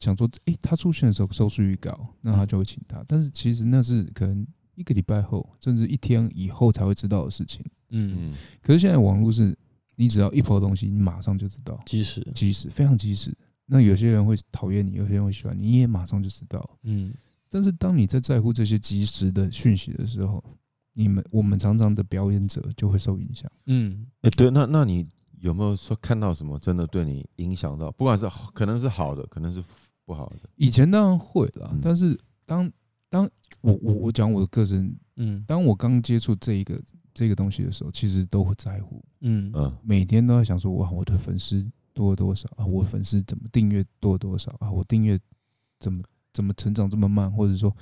[SPEAKER 3] 想说，诶，他出现的时候收视率高，那他就会请他。但是其实那是可能一个礼拜后，甚至一天以后才会知道的事情。
[SPEAKER 1] 嗯，
[SPEAKER 2] 嗯，
[SPEAKER 3] 可是现在网络是，你只要一抛东西，你马上就知道，
[SPEAKER 1] 即使
[SPEAKER 3] 及时，非常即时。那有些人会讨厌你，有些人会喜欢你，你也马上就知道。
[SPEAKER 1] 嗯
[SPEAKER 3] 但是当你在在乎这些即时的讯息的时候，你们我们常常的表演者就会受影响。
[SPEAKER 1] 嗯
[SPEAKER 2] 哎，对，那那你有没有说看到什么真的对你影响到？不管是可能是好的，可能是不好的。
[SPEAKER 3] 以前当然会啦，
[SPEAKER 2] 嗯
[SPEAKER 3] 但是当当我我我讲我的个人，
[SPEAKER 1] 嗯
[SPEAKER 3] 当我刚接触这一个这个东西的时候，其实都会在乎，
[SPEAKER 1] 嗯
[SPEAKER 2] 嗯
[SPEAKER 3] 每天都在想说，哇，我的粉丝多了多少啊？我粉丝怎么订阅多了多少啊？我订阅怎么怎么成长这么慢？或者说，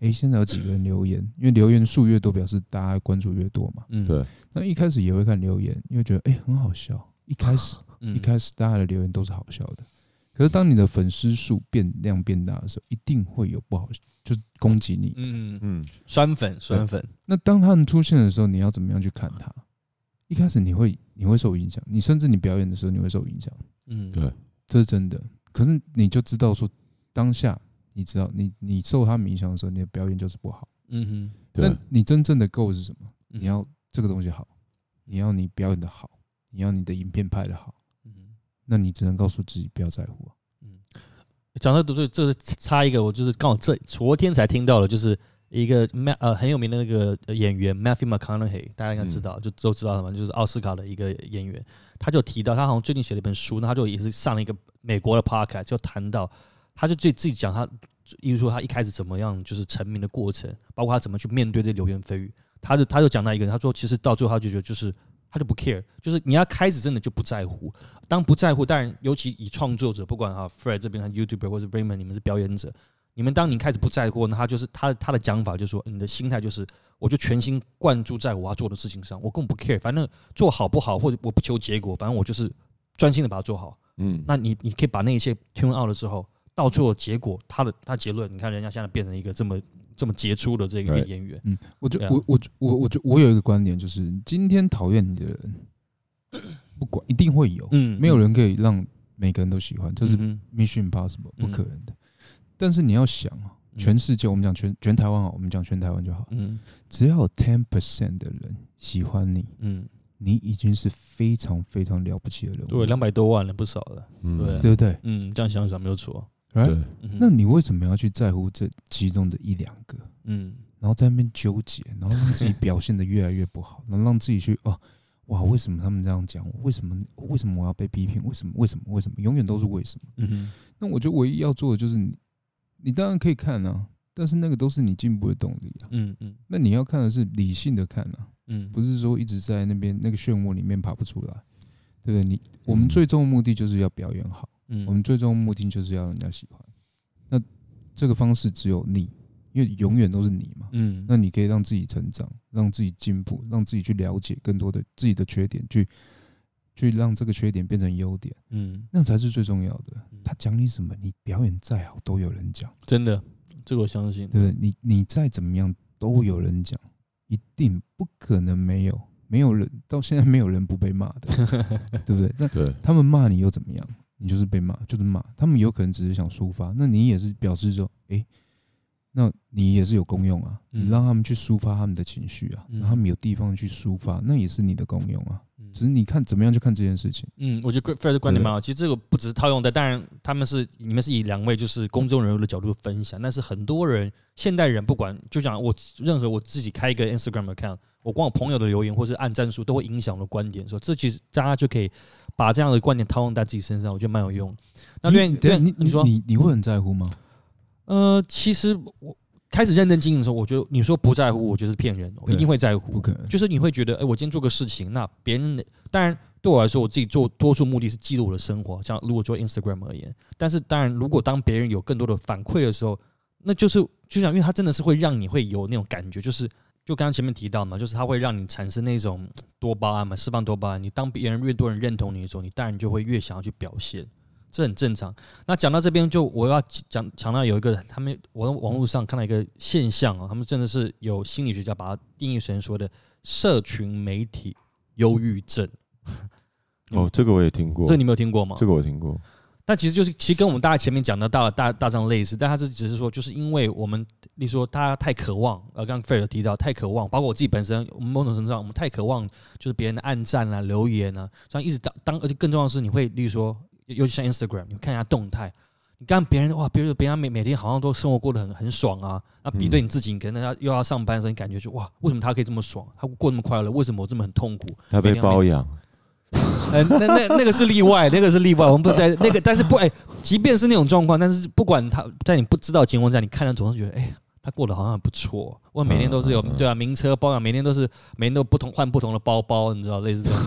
[SPEAKER 3] 诶，现在有几个人留言？因为留言数越多，表示大家关注越多嘛。
[SPEAKER 1] 嗯，
[SPEAKER 2] 对，
[SPEAKER 3] 那一开始也会看留言，因为觉得诶很好笑。一开始
[SPEAKER 1] 嗯
[SPEAKER 3] 一开始大家的留言都是好笑的，可是当你的粉丝数变量变大的时候，一定会有不好，就是攻击你。
[SPEAKER 1] 嗯
[SPEAKER 2] 嗯
[SPEAKER 1] 酸粉酸粉，
[SPEAKER 3] 那当他们出现的时候，你要怎么样去看他？一开始你会你会受影响，你甚至你表演的时候你会受影响，
[SPEAKER 1] 嗯
[SPEAKER 2] 对
[SPEAKER 3] 这是真的。可是你就知道说，当下你知道你你受他们影响的时候，你的表演就是不好。
[SPEAKER 1] 嗯
[SPEAKER 2] 哼
[SPEAKER 3] 那，你真正的 goal 是什么？你要这个东西好，你要你表演的好，你要你的影片拍的好，
[SPEAKER 1] 嗯
[SPEAKER 3] 那你只能告诉自己不要在乎啊。
[SPEAKER 1] 讲到对，这是插一个，我就是刚好这昨天才听到的，就是一个 Ma 呃很有名的那个演员 Matthew McConaughey，大家应该知道，就都知道他嘛，就是奥斯卡的一个演员，他就提到他好像最近写了一本书，那他就也是上了一个美国的 podcast，就谈到，他就自己自己讲他，比如说他一开始怎么样就是成名的过程，包括他怎么去面对这流言蜚语，他就他就讲到一个人，他说其实到最后他就觉得就是。他就不 care，就是你要开始真的就不在乎。当不在乎，当然，尤其以创作者，不管啊 Fred 这边和 YouTuber 或者 Raymond，你们是表演者，你们当你开始不在乎，那他就是他他的讲法就是说，你的心态就是，我就全心贯注在我要做的事情上，我根本不 care，反正做好不好或者我不求结果，反正我就是专心的把它做好。
[SPEAKER 2] 嗯，
[SPEAKER 1] 那你你可以把那一切 tune out 了之后，到最后结果，他的他结论，你看人家现在变成一个这么这么杰出的这个演员，
[SPEAKER 3] 嗯，我就我我我我就我有一个观点，就是今天讨厌你的人，不管一定会有，
[SPEAKER 1] 嗯
[SPEAKER 3] 没有人可以让每个人都喜欢，这是
[SPEAKER 1] 嗯
[SPEAKER 3] Mission Impossible
[SPEAKER 1] 嗯。
[SPEAKER 3] 不可能的。但是你要想啊，
[SPEAKER 1] 嗯。
[SPEAKER 3] 全世界我们讲全全台湾好，我们讲全台湾就好，
[SPEAKER 1] 嗯。
[SPEAKER 3] 只要有 ten percent 的人喜欢你，
[SPEAKER 1] 嗯，
[SPEAKER 3] 你已经是非常非常了不起的人物，
[SPEAKER 1] 对，两百多万了，不少了，
[SPEAKER 2] 嗯。
[SPEAKER 1] 对
[SPEAKER 3] 对不对？
[SPEAKER 1] 嗯，这样想想没有错。
[SPEAKER 3] Right？
[SPEAKER 2] 对，
[SPEAKER 1] 嗯
[SPEAKER 3] 那你为什么要去在乎这其中的一两个？
[SPEAKER 1] 嗯
[SPEAKER 3] 然后在那边纠结，然后让自己表现的越来越不好，然后让自己去哦，哇，为什么他们这样讲我？为什么为什么我要被批评？为什么为什么为什么？永远都是为什么？
[SPEAKER 1] 嗯哼
[SPEAKER 3] 那我觉得唯一要做的就是你，你当然可以看啊，但是那个都是你进步的动力啊。
[SPEAKER 1] 嗯嗯
[SPEAKER 3] 那你要看的是理性的看啊，
[SPEAKER 1] 嗯，
[SPEAKER 3] 不是说一直在那边那个漩涡里面爬不出来，对不对？你我们
[SPEAKER 2] 嗯
[SPEAKER 3] 最终的目的就是要表演好，
[SPEAKER 1] 嗯
[SPEAKER 3] 我们最终目的就是要人家喜欢。那这个方式只有你，因为永远都是你嘛。
[SPEAKER 1] 嗯
[SPEAKER 3] 那你可以让自己成长，让自己进步，让自己去了解更多的自己的缺点，去去让这个缺点变成优点，
[SPEAKER 1] 嗯，
[SPEAKER 3] 那才是最重要的
[SPEAKER 1] 嗯。
[SPEAKER 3] 他讲你什么，你表演再好都有人讲，
[SPEAKER 1] 真的，这个我相信。
[SPEAKER 3] 对不对？你你再怎么样都有人讲，一定不可能没有，没有人到现在没有人不被骂的，对不对？那，他们骂你又怎么样？你就是被骂，就是骂。他们有可能只是想抒发，那你也是表示说，诶，那你也是有功用啊。
[SPEAKER 1] 嗯
[SPEAKER 3] 你让他们去抒发他们的情绪啊，
[SPEAKER 1] 嗯
[SPEAKER 3] 让他们有地方去抒发，那也是你的功用啊。
[SPEAKER 1] 嗯
[SPEAKER 3] 只是你看怎么样去看这件事情。
[SPEAKER 1] 嗯，我觉得 Fred 的观点蛮好。其实这个不只是套用的，当然他们是你们是以两位就是公众人物的角度分享，但是很多人现代人不管，就讲我任何我自己开一个 Instagram account，我光我朋友的留言或是按战术都会影响我的观点，说这其实大家就可以把这样的观点套用在自己身上，我觉得蛮有用。那另外
[SPEAKER 3] 你对你
[SPEAKER 1] 你说
[SPEAKER 3] 你你会很在乎吗？
[SPEAKER 1] 呃，其实我开始认真经营的时候，我觉得你说不在乎，我觉得是骗人，我一定会在乎
[SPEAKER 3] 不。可能。
[SPEAKER 1] 就是你会觉得，哎、我今天做个事情，那别人当然对我来说，我自己做多数目的是记录我的生活，像如果做 Instagram 而言，但是当然，如果当别人有更多的反馈的时候，那就是就像，因为它真的是会让你会有那种感觉，就是就刚刚前面提到嘛，就是它会让你产生那种多巴胺嘛，释放多巴胺。你当别人越多人认同你的时候，你当然就会越想要去表现。这很正常。那讲到这边，就我要讲强调有一个，他们我在网络上看到一个现象啊，他们真的是有心理学家把它定义成说的社群媒体忧郁症。
[SPEAKER 2] 哦，这个我也听过，
[SPEAKER 1] 这你没有听过吗？
[SPEAKER 2] 这个我听过。
[SPEAKER 1] 但其实就是，其实跟我们大家前面讲的大大大致上类似，但它是只是说，就是因为我们，例如说大家太渴望，呃，刚刚菲尔提到太渴望，包括我自己本身，我们某种程度上，我们太渴望就是别人的暗赞啊、留言啊，像一直当当，而且更重要的是，你会例如说，尤其像 Instagram，你看一下动态，你看别人哇，比如说别人每每天好像都生活过得很很爽啊，那比对你自己，你可能要又要上班的时候，你感觉就哇，为什么他可以这么爽，他过那么快乐，为什么我这么很痛苦？
[SPEAKER 2] 他被包养，
[SPEAKER 1] 呃，那那那个是例外，那个是例外，我们不在那个，但是不哎、即便是那种状况，但是不管他在你不知道的情况下，你看了总是觉得，哎、他过得好像很不错。我每天都是有对啊，名车包养，每天都是每天都不同换不同的包包，你知道类似这种。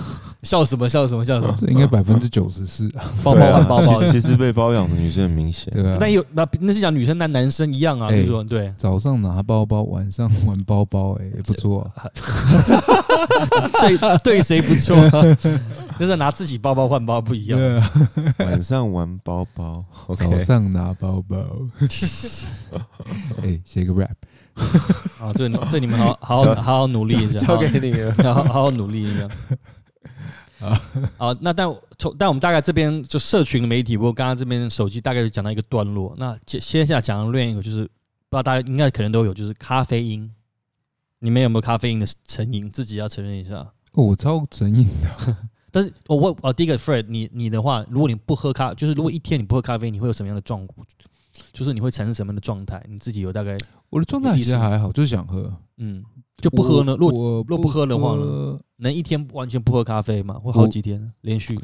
[SPEAKER 1] 笑什么笑什么笑什么，
[SPEAKER 3] 这应该百分之九十是 啊，
[SPEAKER 1] 包包换包包
[SPEAKER 2] 其。实其实被包养的女生很明显，
[SPEAKER 3] 对啊。
[SPEAKER 1] 那有那那是讲女生男男生一样啊，
[SPEAKER 3] 哎
[SPEAKER 1] 你说对，
[SPEAKER 3] 早上拿包包，晚上玩包包，哎，也不错啊。
[SPEAKER 1] 对对谁不错，就是拿自己包包换包不一样。
[SPEAKER 3] 对啊，
[SPEAKER 2] 晚上玩包包
[SPEAKER 3] 早上拿包包，哎，写个 rap，
[SPEAKER 1] 啊，这这你们好好好好好努力一下，
[SPEAKER 2] 交
[SPEAKER 1] 好
[SPEAKER 2] 给你了。
[SPEAKER 1] 好好努力一下。好，那但从但我们大概这边就社群媒体，不过刚刚这边手机大概就讲到一个段落。那接接下来讲的另一个就是，不知道大家应该可能都有，就是咖啡因。你们有没有咖啡因的成瘾？自己要承认一下。
[SPEAKER 3] 哦，我超成瘾的。
[SPEAKER 1] 但是我我呃，第一个 Fred，你你的话，如果你不喝咖，就是如果一天你不喝咖啡，你会有什么样的状况？就是你会产生什么样的状态？你自己有大概
[SPEAKER 3] 我的状态其实还好，就是想喝。
[SPEAKER 1] 嗯，就不喝呢？如果如果不喝的话呢
[SPEAKER 3] 呢？
[SPEAKER 1] 能一天完全不喝咖啡吗？或好几天连续？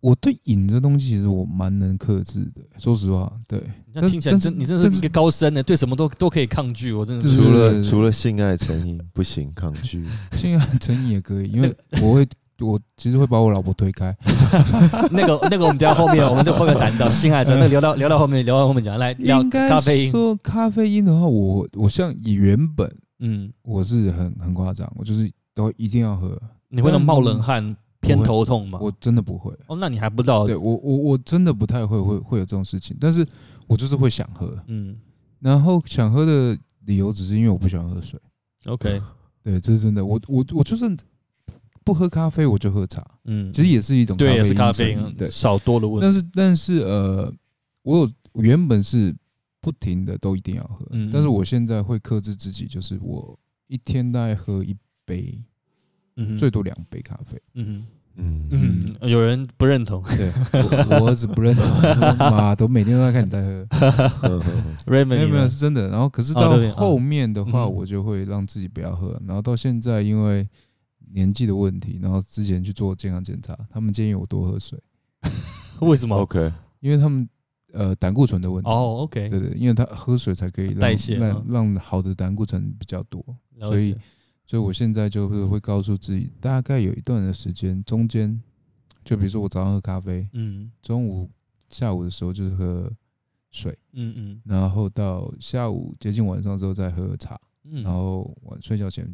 [SPEAKER 3] 我对瘾这东西其实我蛮能克制的，说实话，对。
[SPEAKER 1] 你这样听起来真，你真的
[SPEAKER 3] 是
[SPEAKER 1] 是一个高深的，对什么都都可以抗拒。我真的是
[SPEAKER 2] 除了
[SPEAKER 3] 对
[SPEAKER 2] 除了性爱成瘾不行，抗拒。
[SPEAKER 3] 性爱成瘾也可以，因为我会，我其实会把我老婆推开。
[SPEAKER 1] 那 个那个，我们等一下后面我们就后面谈到性爱成，那聊到聊到后面聊到后面讲，来聊
[SPEAKER 3] 应该
[SPEAKER 1] 咖啡因。
[SPEAKER 3] 说咖啡因的话，我我像以原本
[SPEAKER 1] 嗯，
[SPEAKER 3] 我是很很夸张，我就是都一定要喝，
[SPEAKER 1] 你会那种冒冷汗、偏头痛吗？
[SPEAKER 3] 我真的不会。
[SPEAKER 1] 哦，那你还不知道
[SPEAKER 3] 对？我我我真的不太会会会有这种事情，但是我就是会想喝，
[SPEAKER 1] 嗯
[SPEAKER 3] 然后想喝的理由只是因为我不喜欢喝水。
[SPEAKER 1] ，OK，
[SPEAKER 3] 对，这是真的。我我我就是不喝咖啡，我就喝茶，
[SPEAKER 1] 嗯，
[SPEAKER 3] 其实也是一种
[SPEAKER 1] 对，也是咖
[SPEAKER 3] 啡对，
[SPEAKER 1] 少多的问
[SPEAKER 3] 但。是但是呃，我有我原本是不停的都一定要喝，
[SPEAKER 1] 嗯
[SPEAKER 3] 但是我现在会克制自己，就是我一天大概喝一杯，
[SPEAKER 1] 嗯
[SPEAKER 3] 最多两杯咖啡。
[SPEAKER 1] 嗯
[SPEAKER 2] 嗯
[SPEAKER 1] 哼。嗯，有人不认同。
[SPEAKER 3] 对我我儿子不认同，妈都每天都在看你在喝，没
[SPEAKER 1] Raymond，
[SPEAKER 3] 有没有是真的。然后可是到后面的话，
[SPEAKER 1] 嗯。
[SPEAKER 3] 我就会让自己不要喝，然后到现在因为年纪的问题，然后之前去做健康检查，他们建议我多喝水，
[SPEAKER 1] 为什么
[SPEAKER 2] ？，OK，
[SPEAKER 3] 因为他们呃胆固醇的问题。
[SPEAKER 1] 哦，OK，
[SPEAKER 3] 对对，因为他喝水才可以让
[SPEAKER 1] 代谢
[SPEAKER 3] 让
[SPEAKER 1] 嗯
[SPEAKER 3] 让好的胆固醇比较多，所以
[SPEAKER 1] 解
[SPEAKER 3] 所以我现在就是会告诉自己，大概有一段的时间中间，就比如说我早上喝咖啡，
[SPEAKER 1] 嗯
[SPEAKER 3] 中午、下午的时候就是喝水，
[SPEAKER 1] 嗯嗯
[SPEAKER 3] 然后到下午接近晚上之后再喝茶，
[SPEAKER 1] 嗯，
[SPEAKER 3] 然后晚睡觉前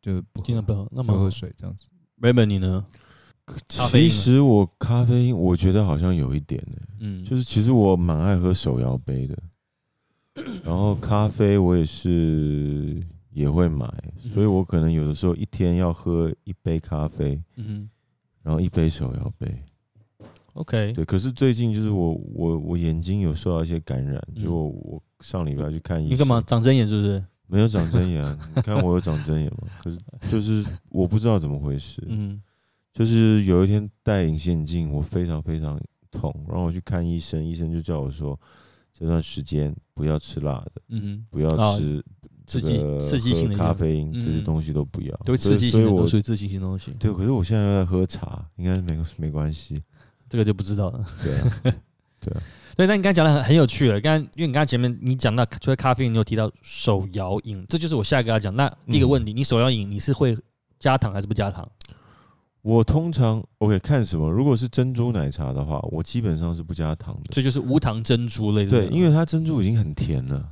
[SPEAKER 3] 就不喝，
[SPEAKER 1] 尽量不喝。那么
[SPEAKER 3] 就喝水这样子。
[SPEAKER 1] Raymond 你呢？
[SPEAKER 2] 其
[SPEAKER 1] 呢
[SPEAKER 2] 实我咖啡因，我觉得好像有一点呢、
[SPEAKER 1] 嗯，
[SPEAKER 2] 就是其实我蛮爱喝手摇杯的，然后咖啡我也是也会买，所以我可能有的时候一天要喝一杯咖啡，
[SPEAKER 1] 嗯
[SPEAKER 2] 然后一杯手摇杯。
[SPEAKER 1] ，OK，
[SPEAKER 2] 对，可是最近就是我我我眼睛有受到一些感染，
[SPEAKER 1] 嗯
[SPEAKER 2] 就我我上礼拜去看医生，
[SPEAKER 1] 你干嘛？长针眼是不是？
[SPEAKER 2] 没有长针眼啊？你看我有长针眼吗？可是就是我不知道怎么回事，
[SPEAKER 1] 嗯
[SPEAKER 2] 就是有一天戴隐形眼镜，我非常非常痛，然后我去看医生，医生就叫我说，这段时间不要吃辣的，
[SPEAKER 1] 嗯
[SPEAKER 2] 不要
[SPEAKER 1] 啊
[SPEAKER 2] 吃
[SPEAKER 1] 刺激刺激性的
[SPEAKER 2] 咖啡因
[SPEAKER 1] 嗯
[SPEAKER 2] 这些东西都不要，
[SPEAKER 1] 哼，都会刺激性的，
[SPEAKER 2] 所以我
[SPEAKER 1] 都属于刺激性东西。
[SPEAKER 2] 对，可是我现在又在喝茶，应该没没关系，
[SPEAKER 1] 这个就不知道了。
[SPEAKER 2] 对啊，对啊
[SPEAKER 1] 对，那你刚才讲的很很有趣了。刚刚因为你刚才前面你讲到除了咖啡因，你有提到手摇饮，这就是我下一个要讲。那第一个问题，你手摇饮你是会加糖还是不加糖？
[SPEAKER 2] 我通常 OK 看什么？如果是珍珠奶茶的话，我基本上是不加糖的。
[SPEAKER 1] 所以就是无糖珍珠类的。
[SPEAKER 2] 对，因为它珍珠已经很甜了，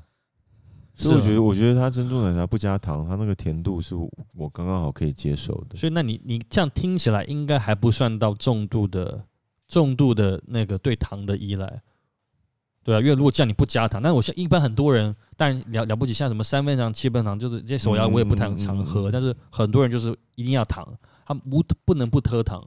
[SPEAKER 2] 所以我觉得，我觉得它珍珠奶茶不加糖，它那个甜度是我刚刚好可以接受的。
[SPEAKER 1] 所以那你你这样听起来应该还不算到重度的重度的那个对糖的依赖。对啊，因为如果这样你不加糖，但我像一般很多人，当然了了不起，像什么三分糖、七分糖，就是这些手摇我也不太常喝，
[SPEAKER 2] 嗯嗯嗯
[SPEAKER 1] 但是很多人就是一定要糖，他们不不能不喝糖。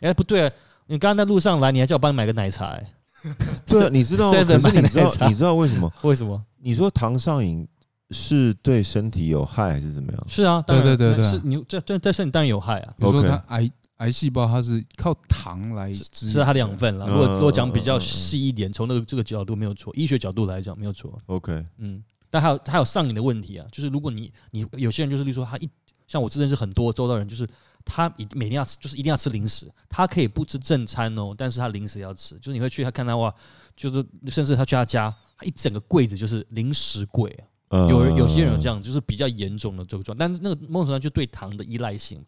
[SPEAKER 1] 哎、不对、啊，你刚刚在路上来，你还叫我帮你买个奶茶、哎，
[SPEAKER 2] 对啊，你知道可是你知道，你知道为什么？
[SPEAKER 1] 为什么？
[SPEAKER 2] 你说糖上瘾是对身体有害还是怎么样？
[SPEAKER 1] 是啊，当然
[SPEAKER 3] 对对对对
[SPEAKER 1] 是你这这对身体当然有害啊，
[SPEAKER 3] 比如说它癌癌细胞它是靠糖来支
[SPEAKER 1] 是它的养分啦。如果
[SPEAKER 2] 嗯
[SPEAKER 1] 如果讲比较细一点，从那个这个角度没有错，医学角度来讲没有错。
[SPEAKER 2] OK，
[SPEAKER 1] 嗯，但还有还有上瘾的问题啊，就是如果你你有些人就是，例如说他一像我之前是很多周遭人，就是他一每天要吃，就是一定要吃零食，他可以不吃正餐哦，但是他零食要吃，就是你会去他看他哇，就是甚至他去他家，他一整个柜子就是零食柜。有人有些人有这样，就是比较严重的这个状，但是那个某种程度上就对糖的依赖性。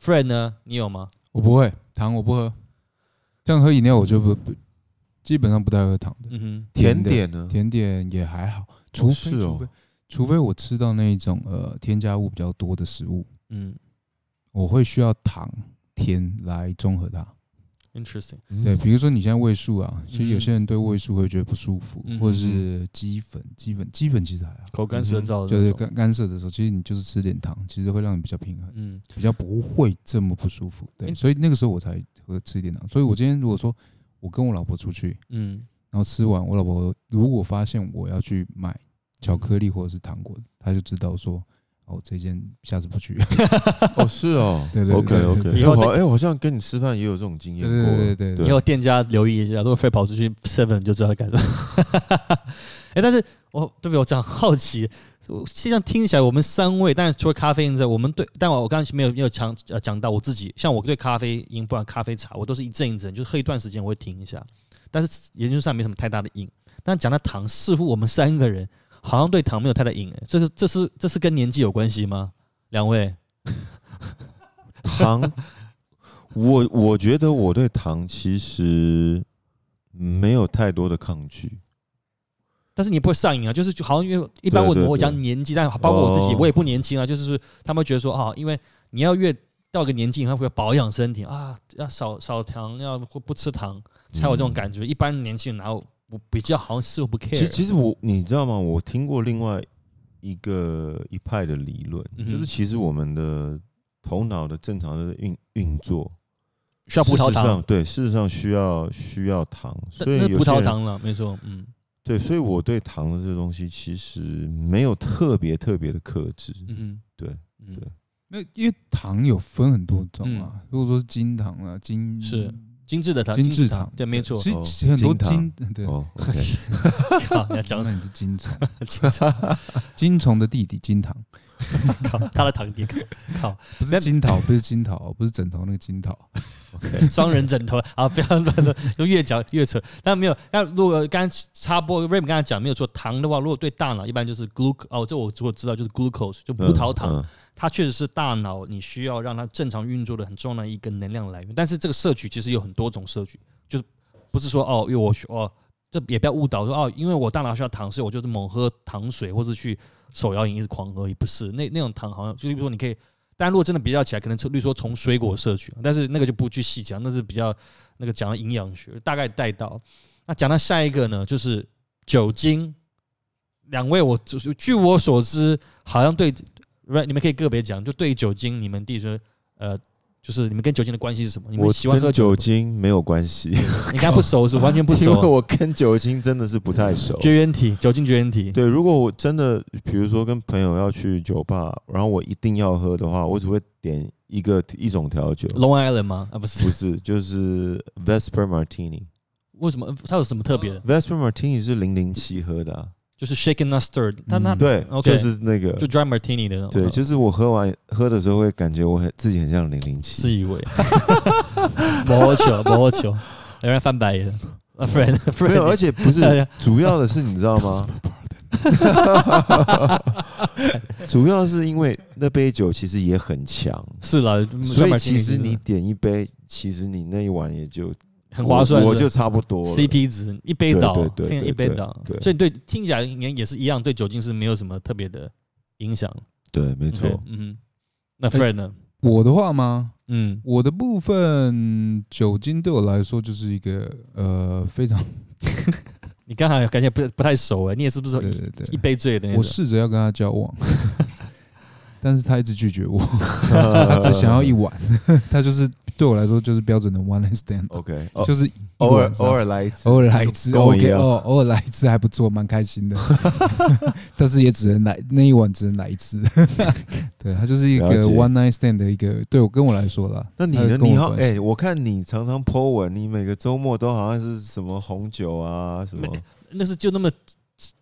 [SPEAKER 1] Fred 呢，你有吗？
[SPEAKER 3] 我不会糖，我不喝。像喝饮料，我就不不基本上不太喝糖的。
[SPEAKER 1] 嗯哼，
[SPEAKER 2] 甜点呢？
[SPEAKER 3] 甜点也还好，除非
[SPEAKER 2] 是哦。
[SPEAKER 3] 除非除非我吃到那种呃添加物比较多的食物，
[SPEAKER 1] 嗯
[SPEAKER 3] 我会需要糖甜来中和它。
[SPEAKER 1] ，interesting，
[SPEAKER 3] 对，比如说你现在胃素啊，其实有
[SPEAKER 1] 嗯
[SPEAKER 3] 些人对胃素会觉得不舒服，
[SPEAKER 1] 嗯。
[SPEAKER 3] 或者是鸡粉，鸡粉鸡粉其实还好，
[SPEAKER 1] 口干舌燥的
[SPEAKER 3] 就是，干干涉的时候，其实你就是吃点糖，其实会让你比较平衡，
[SPEAKER 1] 嗯。
[SPEAKER 3] 比较不会这么不舒服。对，
[SPEAKER 1] 嗯。
[SPEAKER 3] 所以那个时候我才喝吃一点糖。所以我今天如果说我跟我老婆出去，
[SPEAKER 1] 嗯。
[SPEAKER 3] 然后吃完，我老婆如果发现我要去买巧克力或者是糖果，她就知道说，哦，这件下次不去。
[SPEAKER 2] 哦，是哦，
[SPEAKER 3] 对对对
[SPEAKER 2] OK
[SPEAKER 3] 对
[SPEAKER 2] OK，
[SPEAKER 3] 对
[SPEAKER 1] 以后再
[SPEAKER 2] 哎，好像跟你吃饭也有这种经验
[SPEAKER 3] 对
[SPEAKER 2] 过。
[SPEAKER 3] 对对对
[SPEAKER 1] 以后店家留意一下，如果非跑出去 Seven 就知道该干什么。哎、但是我对不对？我这样好奇，我实际上听起来，我们三位，但是除了咖啡因之外，我们对，但我我刚才没有没有讲呃讲到我自己，像我对咖啡因，不然咖啡茶，我都是一阵一阵，就是喝一段时间我会停一下，但是研究上没什么太大的瘾。但讲到糖，似乎我们三个人好像对糖没有太大瘾、哎，这个这是这是跟年纪有关系吗？两位？
[SPEAKER 2] 糖，我我觉得我对糖其实没有太多的抗拒。
[SPEAKER 1] 但是你不会上瘾啊，就是就好像因为一般我我讲年纪，但包括我自己，
[SPEAKER 2] 哦
[SPEAKER 1] 我也不年轻啊，就是他们会觉得说啊，因为你要越到个年纪，他会保养身体啊，要少少糖，要不不吃糖，才有这种感觉。一般年轻人哪有我比较好像似乎不
[SPEAKER 2] 其实
[SPEAKER 1] care，
[SPEAKER 2] 其实我你知道吗？我听过另外一个一派的理论，
[SPEAKER 1] 嗯哼
[SPEAKER 2] 就是其实我们的头脑的正常的运运作，
[SPEAKER 1] 需要葡萄
[SPEAKER 2] 事实上
[SPEAKER 1] 糖，
[SPEAKER 2] 对，事实上需要需要糖，所以
[SPEAKER 1] 葡萄糖了，没错，嗯
[SPEAKER 2] 对，所以我对糖的这个东西其实没有特别特别的克制。
[SPEAKER 1] 嗯
[SPEAKER 2] 对，
[SPEAKER 1] 嗯
[SPEAKER 2] 对
[SPEAKER 3] 那因为糖有分很多种啊，
[SPEAKER 1] 嗯。
[SPEAKER 3] 如果说是金糖啊，金
[SPEAKER 1] 是精致的糖，
[SPEAKER 3] 精致糖，
[SPEAKER 1] 对，没错。
[SPEAKER 3] 其
[SPEAKER 2] 哦
[SPEAKER 3] 实很多
[SPEAKER 2] 金
[SPEAKER 3] 金对，
[SPEAKER 2] 哦
[SPEAKER 1] 你 要讲
[SPEAKER 3] 那
[SPEAKER 1] 什么？
[SPEAKER 3] 你是金虫，
[SPEAKER 1] 金虫。
[SPEAKER 3] 金虫的弟弟金糖，
[SPEAKER 1] 靠，他的糖点，靠，
[SPEAKER 3] 不是金桃，不是金桃，不是枕头那个金桃。
[SPEAKER 1] 双人枕头 啊，不要乱说，就越讲越扯。但没有，但如果刚才插播 Ram 刚才讲没有错，糖的话，如果对大脑一般就是 gluc 哦，这我如果知道就是 glucose，就葡萄糖，
[SPEAKER 2] 嗯
[SPEAKER 1] 它确实是大脑你需要让它正常运作的很重要的一个能量来源。但是这个摄取其实有很多种摄取，就是不是说哦，因为我需哦，这也不要误导说哦，因为我大脑需要糖，所以我就是猛喝糖水，或是去手摇饮一直狂喝，也不是那那种糖好像就比如说你可以。但如果真的比较起来，可能从例如说从水果摄取，但是那个就不去细讲，那是比较那个讲的营养学，大概带到。那讲到下一个呢，就是酒精。两位我就是据我所知，好像对你们可以个别讲，就对酒精，你们第一说，呃，就是你们跟酒精的关系是什么？你们
[SPEAKER 2] 我
[SPEAKER 1] 喜欢喝
[SPEAKER 2] 跟酒？精没有关系，
[SPEAKER 1] 你跟他不熟是完全不熟
[SPEAKER 2] 因为，我跟酒精真的是不太熟。
[SPEAKER 1] 绝缘体，酒精绝缘体。
[SPEAKER 2] 对，如果我真的比如说跟朋友要去酒吧，然后我一定要喝的话，我只会点一个一种调酒
[SPEAKER 1] ，Long Island 吗？啊，不是
[SPEAKER 2] 不，是，就是 Vesper Martini。
[SPEAKER 1] 为什么它有什么特别的
[SPEAKER 2] ？Vesper Martini 是零零七喝的、啊，
[SPEAKER 1] 就是 shaken not stirred，它那
[SPEAKER 3] 嗯
[SPEAKER 2] 对
[SPEAKER 1] OK
[SPEAKER 2] 就是那个
[SPEAKER 1] 就 dry martini 的那种。
[SPEAKER 2] 对，就是我喝完喝的时候会感觉我很自己很像零零七
[SPEAKER 1] 自
[SPEAKER 2] 七。
[SPEAKER 1] 以为，摸球摸球，有人翻白眼。啊，friend
[SPEAKER 2] 没有，而
[SPEAKER 1] friend，而
[SPEAKER 2] 且不是主要的是你知道吗？主要是因为那杯酒其实也很强，
[SPEAKER 1] 是啦，
[SPEAKER 2] 所以其实你点一杯，其实你那一晚也就
[SPEAKER 1] 很划算，
[SPEAKER 2] 我我就差不多
[SPEAKER 1] CP 值一杯倒，
[SPEAKER 2] 对对对
[SPEAKER 1] 一杯倒，
[SPEAKER 2] 对
[SPEAKER 1] 所以对听起来应该也是一样，对酒精是没有什么特别的影响。
[SPEAKER 2] 对，没错。
[SPEAKER 1] 嗯，那 friend 呢？
[SPEAKER 3] 我的话吗？
[SPEAKER 1] 嗯，
[SPEAKER 3] 我的部分酒精对我来说就是一个呃非常
[SPEAKER 1] 你刚才感觉不不太熟哎，你也是不是
[SPEAKER 3] 对
[SPEAKER 1] 一
[SPEAKER 3] 对对
[SPEAKER 1] 一，杯醉的那
[SPEAKER 3] 我？试着要跟他交往，但是他一直拒绝我，他只想要一碗，他就是对我来说就是标准的 one night
[SPEAKER 2] stand，OK，
[SPEAKER 3] 就是
[SPEAKER 2] 偶尔偶尔来一次，
[SPEAKER 3] 偶尔来一次，OK
[SPEAKER 2] 跟我一样
[SPEAKER 3] 哦，偶尔来一次还不错，蛮开心的。但是也只能来那一晚，只能来一次。对，他就是一个 one night stand 的一个，对我跟我来说啦。
[SPEAKER 2] 那你
[SPEAKER 3] 他
[SPEAKER 2] 呢？你好，哎、我看你常常 po 文，你每个周末都好像是什么红酒啊，什么
[SPEAKER 1] 没那是就那么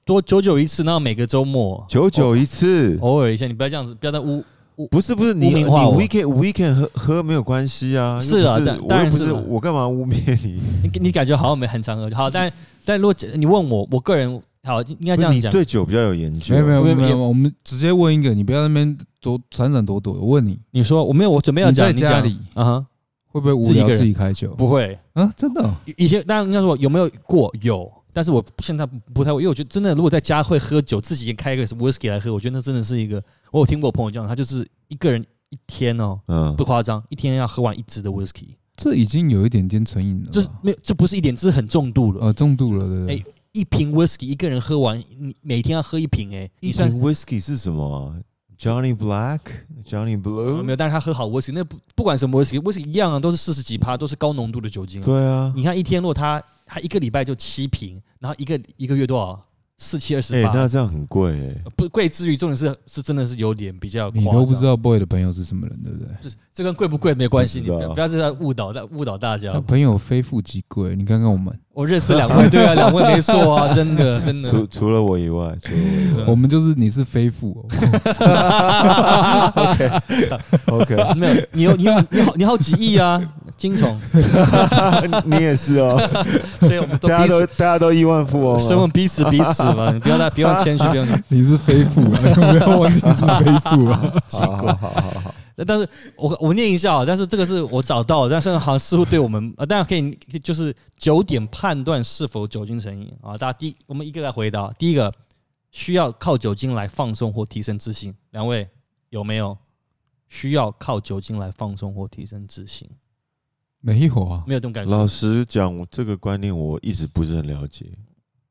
[SPEAKER 1] 多久久一次，然后每个周末
[SPEAKER 2] 九九一次。
[SPEAKER 1] 偶尔一下，你不要这样子，不要再污
[SPEAKER 2] 不是不是，你你 weekend weekend 喝喝没有关系啊。
[SPEAKER 1] 是啊
[SPEAKER 2] 又不
[SPEAKER 1] 当当然
[SPEAKER 2] 不是我干嘛污蔑你？
[SPEAKER 1] 你你感觉好像没很常喝，好，但但如果你问我，我个人好应该这样讲你
[SPEAKER 2] 对酒比较有研究。
[SPEAKER 3] 没有没有
[SPEAKER 1] 没有没有，
[SPEAKER 3] 我们直接问一个，你不要那边躲闪闪躲躲。我问你，
[SPEAKER 1] 你说我没有，我准备要讲，
[SPEAKER 3] 在家里
[SPEAKER 1] 啊，
[SPEAKER 3] 会不会无聊
[SPEAKER 1] 自己
[SPEAKER 3] 开酒？
[SPEAKER 1] 不会，
[SPEAKER 3] 啊，真的
[SPEAKER 1] 以前当然应该说有没有过有，但是我现在不太会，因为我觉得真的如果在家会喝酒，自己开一个 whisky 来喝，我觉得那真的是一个，我有听过我朋友讲，他就是一个人一天哦，
[SPEAKER 2] 嗯
[SPEAKER 1] 不，夸张，一天要喝完一支的 whisky，
[SPEAKER 3] 这已经有一点点成瘾了吧。
[SPEAKER 1] 这是没有，这不是一点，这是很重度了。
[SPEAKER 3] 呃重度了，对不对
[SPEAKER 1] 哎？一瓶 whisky 一个人喝完，你每天要喝一瓶、哎，
[SPEAKER 2] 一瓶 whisky 是什么啊？Johnny Black、Johnny
[SPEAKER 1] 呃
[SPEAKER 2] Blue？
[SPEAKER 1] 没有，但是他喝好 whisky，那不不管什么 whisky，whisky 一样啊，都是四十几趴，都是高浓度的酒精、啊。
[SPEAKER 2] 对啊，
[SPEAKER 1] 你看一天，如果他他一个礼拜就七瓶，然后一个一个月多少？四七二十
[SPEAKER 2] 哎，
[SPEAKER 1] 八，
[SPEAKER 2] 那这样很贵哎。
[SPEAKER 1] 不贵之余，重点是是真的是有点比较
[SPEAKER 3] 你，都不知道 boy 的朋友是什么人，对不对？
[SPEAKER 1] 这这跟贵不贵没关系，你
[SPEAKER 2] 不知道
[SPEAKER 1] 不要不要在这误导大误导大家。
[SPEAKER 3] 朋友非富即贵，你看看我们，
[SPEAKER 1] 我认识两位，对啊，两位没错啊，真的真的。
[SPEAKER 2] 除除了我以外，除了我以外
[SPEAKER 3] 我们就是你是非富 哦
[SPEAKER 2] ，OK，
[SPEAKER 1] 没有你有你有你好你好几亿啊，金虫，
[SPEAKER 2] 你也是哦，
[SPEAKER 1] 所以我们都
[SPEAKER 2] 大家，都大家都亿万富翁
[SPEAKER 1] 所以我
[SPEAKER 2] 啊。
[SPEAKER 1] 们彼此彼此嘛，你不要再不要谦虚，不要。
[SPEAKER 3] 你是非富啊，不要忘记你是非富啊。
[SPEAKER 2] 好好好好好，
[SPEAKER 1] 但是我我念一下啊，但是这个是我找到，但是好像似乎对我们啊，大家可以就是九点判断是否酒精成瘾啊。大家第我们一个来回答，第一个需要靠酒精来放松或提升自信，两位有没有需要靠酒精来放松或提升自信？
[SPEAKER 3] 没有啊，
[SPEAKER 1] 没有这种感觉。
[SPEAKER 2] 老实讲，我这个观念我一直不是很了解，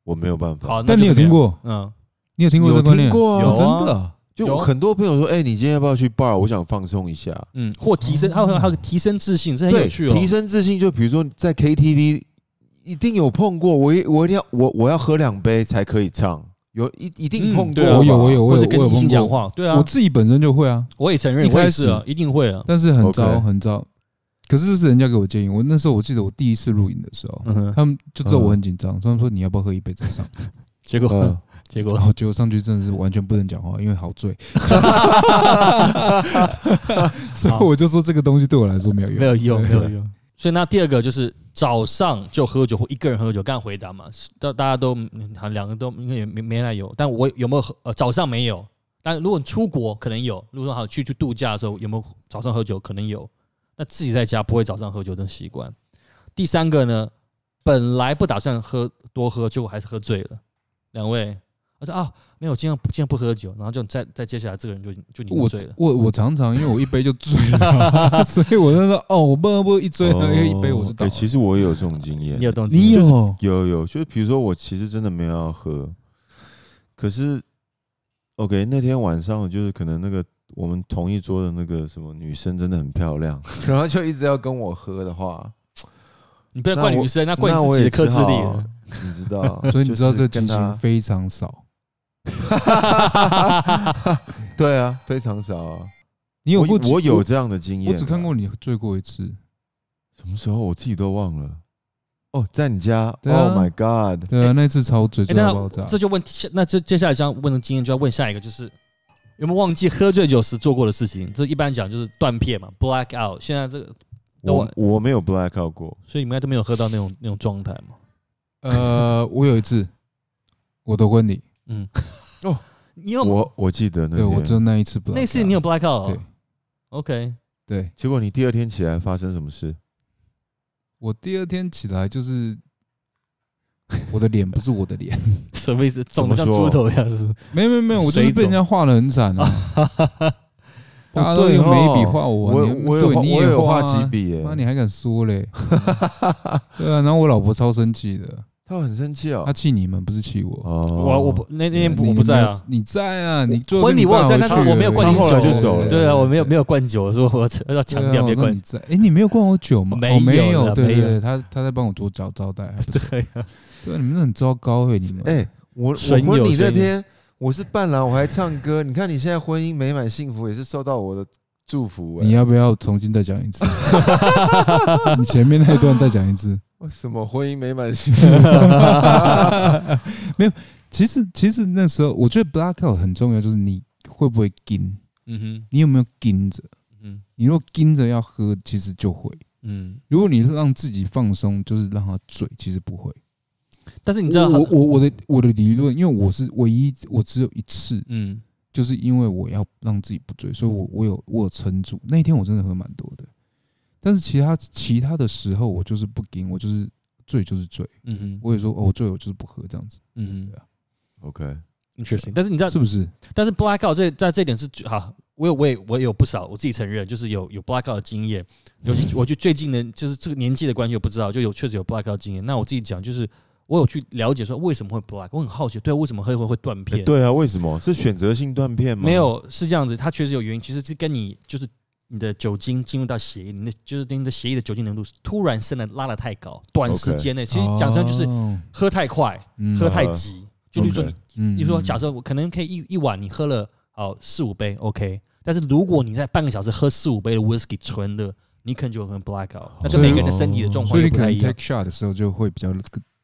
[SPEAKER 2] 我没有办法。
[SPEAKER 1] 好，
[SPEAKER 3] 但你有听过？
[SPEAKER 1] 嗯，
[SPEAKER 3] 你有听过这个观念？
[SPEAKER 2] 有听过啊
[SPEAKER 1] 有啊
[SPEAKER 3] 真的
[SPEAKER 2] 就很多朋友说，哎，你今天要不要去 bar？我想放松一下。
[SPEAKER 1] 嗯，或提升，还有还有提升自信，这很有，趣哦。
[SPEAKER 2] 提升自信，就比如说在 KTV 一定有碰过，我一我一定要我我要喝两杯才可以唱，有一一定
[SPEAKER 1] 嗯
[SPEAKER 2] 碰过。
[SPEAKER 3] 我有我有我有
[SPEAKER 1] 或者跟异性
[SPEAKER 3] 我有碰过，
[SPEAKER 1] 讲话，对啊
[SPEAKER 3] 我，自己本身就会啊，
[SPEAKER 1] 我也承认，
[SPEAKER 3] 一开
[SPEAKER 1] 我也是啊
[SPEAKER 3] 始，
[SPEAKER 1] 一定会啊。
[SPEAKER 3] 但是很糟很糟。可是这是人家给我建议，我那时候我记得我第一次录影的时候，
[SPEAKER 1] 嗯，
[SPEAKER 3] 他们就知道我很紧张，他们说你要不要喝一杯再上？
[SPEAKER 1] 结果
[SPEAKER 2] 嗯
[SPEAKER 1] 结果
[SPEAKER 3] 然后结果上去真的是完全不能讲话，因为好醉。所以我就说这个东西对我来说没有用，
[SPEAKER 1] 没有用，没有用。所以那第二个就是早上就喝酒或一个人喝酒，刚才回答嘛，是大大家都嗯好像两个都应该也没没来有，但我有没有喝？呃，早上没有。但如果你出国可能有，如果说好去去度假的时候有没有早上喝酒？可能有。那自己在家不会早上喝酒的习惯。第三个呢，本来不打算喝多喝，结果还是喝醉了。两位，我说啊，没有，今天今天不喝酒，然后就再再接下来这个人就就你
[SPEAKER 3] 我
[SPEAKER 1] 醉了。
[SPEAKER 3] 我我常常因为我一杯就醉了，所以我那时候哦，我不能不一醉了，因为一杯我就倒
[SPEAKER 2] 对，其实我也有这种经验。
[SPEAKER 1] 你有动机？
[SPEAKER 3] 你
[SPEAKER 2] 就是
[SPEAKER 3] 有
[SPEAKER 2] 有有，就是比如说我其实真的没有要喝，可是 OK 那天晚上就是可能那个我们同一桌的那个什么女生真的很漂亮，然后就一直要跟我喝的话，
[SPEAKER 1] 你不要怪女生，那怪自己的克制力。
[SPEAKER 2] 你知道，
[SPEAKER 3] 所以你知道这
[SPEAKER 2] 就是跟
[SPEAKER 3] 激情
[SPEAKER 2] 他
[SPEAKER 3] 非常少。
[SPEAKER 2] 对啊，非常少啊。
[SPEAKER 3] 你有过
[SPEAKER 2] 我我有这样的经验啊，
[SPEAKER 3] 我只看过你醉过一次。
[SPEAKER 2] 什么时候我自己都忘了。哦，在你家，Oh my God！
[SPEAKER 3] 对啊，那次超醉，
[SPEAKER 1] 哎，
[SPEAKER 3] 醉到爆炸。
[SPEAKER 1] 这就问，那这接下来这样问的经验就要问下一个，就是有没有忘记喝醉酒时做过的事情？这一般讲就是断片嘛，black out。现在这个，
[SPEAKER 2] 我我没有 black out 过，
[SPEAKER 1] 所以你们应该都没有喝到那种那种状态嘛？
[SPEAKER 3] 呃，我有一次我的婚礼，
[SPEAKER 1] 嗯，
[SPEAKER 2] 哦，
[SPEAKER 1] 你有
[SPEAKER 2] 我我记得那
[SPEAKER 3] 对我只有那一次 black out。
[SPEAKER 1] 那次你有 black out？
[SPEAKER 3] 对
[SPEAKER 1] OK，
[SPEAKER 3] 对，
[SPEAKER 2] 结果你第二天起来发生什么事？
[SPEAKER 3] 我第二天起来就是 我的脸不是我的脸，
[SPEAKER 1] 什么意思？肿像猪头一样是不是？
[SPEAKER 3] 没有没有没有，我就是
[SPEAKER 1] 水
[SPEAKER 3] 被人家画的很惨啊！大家都
[SPEAKER 2] 对
[SPEAKER 3] 用眉笔
[SPEAKER 2] 哦
[SPEAKER 3] 画我啊，
[SPEAKER 2] 我我有
[SPEAKER 3] 你也
[SPEAKER 2] 我有画
[SPEAKER 3] 啊
[SPEAKER 2] 几笔耶
[SPEAKER 3] 妈，你还敢说嘞？对啊，然后我老婆超生气的，
[SPEAKER 2] 她很生气哦
[SPEAKER 3] 她。气你们，不是气我。
[SPEAKER 2] 哦，
[SPEAKER 1] 我我不那那天我不在啊，，
[SPEAKER 3] 你你在啊？你
[SPEAKER 1] 婚礼我有在但是我没有灌酒
[SPEAKER 2] 就走了
[SPEAKER 1] 对啊，我没有没有灌酒，我说我要强调别灌。
[SPEAKER 3] 哎，你没有灌我酒吗？
[SPEAKER 1] 没有没有
[SPEAKER 3] 对对对，他他在帮我做招招待。
[SPEAKER 1] 对啊，
[SPEAKER 3] 对啊，你们很糟糕哎，你们。
[SPEAKER 2] 哎，我我婚礼那天我是伴郎，我还唱歌。你看你现在婚姻美满幸福，也是受到我的祝福。哎
[SPEAKER 3] 你要不要重新再讲一次？你前面那一段再讲一次。
[SPEAKER 2] 为什么婚姻美满幸福？
[SPEAKER 3] 没有，其实其实那时候我觉得 blackout 很重要，就是你会不会跟，
[SPEAKER 1] 嗯哼，
[SPEAKER 3] 你有没有跟着？
[SPEAKER 1] 嗯
[SPEAKER 3] 你如果跟着要喝，其实就会；
[SPEAKER 1] 嗯，
[SPEAKER 3] 如果你让自己放松，就是让他醉，其实不会。
[SPEAKER 1] 但是你知道
[SPEAKER 3] 我我我我的我的理论，因为我是唯一，我只有一次，
[SPEAKER 1] 嗯
[SPEAKER 3] 就是因为我要让自己不醉，所以我我有我有撑住。那一天我真的喝蛮多的，但是其他其他的时候我就是不跟，我就是醉就是醉。
[SPEAKER 1] 嗯哼
[SPEAKER 3] 我也说哦，我醉我就是不喝这样子，
[SPEAKER 1] 嗯
[SPEAKER 3] 对啊
[SPEAKER 2] OK，
[SPEAKER 1] 哼，interesting。但是你知道
[SPEAKER 3] 是不是？
[SPEAKER 1] 但是 blackout 这在这一点是好，我有我也我有不少，我自己承认就是有有 blackout 的经验。尤其我就最近的，就是这个年纪的关系，我不知道就有确实有 blackout 经验。那我自己讲，就是我有去了解说为什么会 black，我很好奇，对啊，为什么会会会断
[SPEAKER 2] 哎
[SPEAKER 1] 片？
[SPEAKER 2] 对啊，为什么是选择性断片吗？
[SPEAKER 1] 没，有是这样子，它确实有原因，其实是跟你就是你的酒精进入到血液，你的就是你的血液的酒精浓度突然升的拉的太高，短时间内，其实讲真就是
[SPEAKER 3] 哦
[SPEAKER 1] 喝太快，
[SPEAKER 3] 嗯
[SPEAKER 1] 喝太急。就比如说你
[SPEAKER 3] 嗯
[SPEAKER 1] 比如说，假设我可能可以一一晚你喝了好四五杯，OK，但是如果你在半个小时喝四五杯的 whisky 纯的，你可能就可能 black out，那跟每个人的身体的状况不一样
[SPEAKER 3] 所以你可能 take。shot 的时候就会比较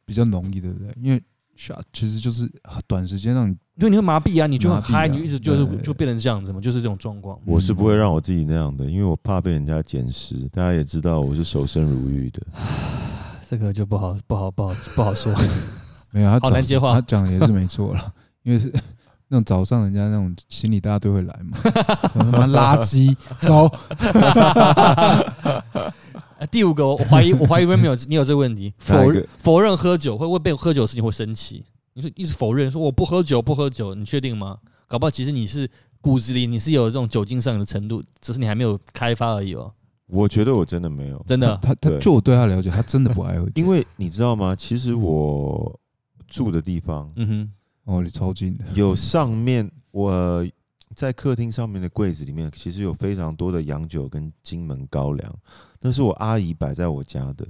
[SPEAKER 3] 比较容易，对不对？因为 shot 其实就是短时间让你
[SPEAKER 1] 因为你会麻痹啊，你就很
[SPEAKER 3] 麻痹啊
[SPEAKER 1] 嗨，你就一直就是
[SPEAKER 3] 对
[SPEAKER 1] 就变成这样子嘛，就是这种状况。
[SPEAKER 2] 我是不会让我自己那样的，因为我怕被人家捡尸。大家也知道我是守身如玉的。
[SPEAKER 1] 这个就不好不好不好不好说。
[SPEAKER 3] 没有他讲
[SPEAKER 1] 好难接话
[SPEAKER 3] 他讲的也是没错了，因为是 那种早上人家那种心理大家都会来嘛，他妈垃圾走，
[SPEAKER 1] 呃第五个，我怀疑我怀疑 Remy 有 你有这个问题，否认否认喝酒会会被喝酒的事情会生气。你说一直否认说我不喝酒不喝酒，你确定吗？搞不好其实你是骨子里你是有这种酒精上瘾的程度，只是你还没有开发而已哦。
[SPEAKER 2] 我觉得我真的没有，
[SPEAKER 1] 真的，
[SPEAKER 3] 他他
[SPEAKER 2] 对
[SPEAKER 3] 就我对他了解，他真的不爱喝酒。
[SPEAKER 2] 因为你知道吗？其实我住的地方
[SPEAKER 1] 嗯哼，
[SPEAKER 3] 哦，你超近的，
[SPEAKER 2] 有上面我在客厅上面的柜子里面，其实有非常多的洋酒跟金门高粱，那是我阿姨摆在我家的，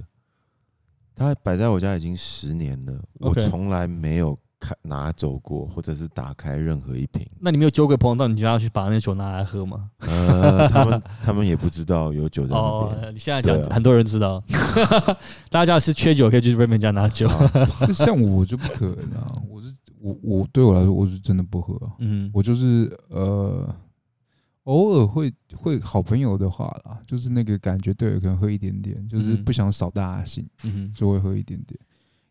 [SPEAKER 2] 她摆在我家已经十年了，我
[SPEAKER 1] OK
[SPEAKER 2] 从来没有开拿走过，或者是打开任何一瓶。
[SPEAKER 1] 那你没有酒鬼朋友到你家去把那个酒拿来喝吗？
[SPEAKER 2] 呃，他们他们也不知道有酒在那
[SPEAKER 1] 哦
[SPEAKER 2] 边。，
[SPEAKER 1] 你现在讲
[SPEAKER 2] 对啊
[SPEAKER 1] 很多人知道，大家要是缺酒可以去 Remy 家拿酒。
[SPEAKER 3] 就像我就不可能啊，我是我我对我来说我是真的不喝啊，
[SPEAKER 1] 嗯
[SPEAKER 3] 我就是呃偶尔会会好朋友的话啦，就是那个感觉对，可能喝一点点，就是
[SPEAKER 1] 嗯
[SPEAKER 3] 不想扫大家兴，
[SPEAKER 1] 嗯
[SPEAKER 3] 所以会喝一点点。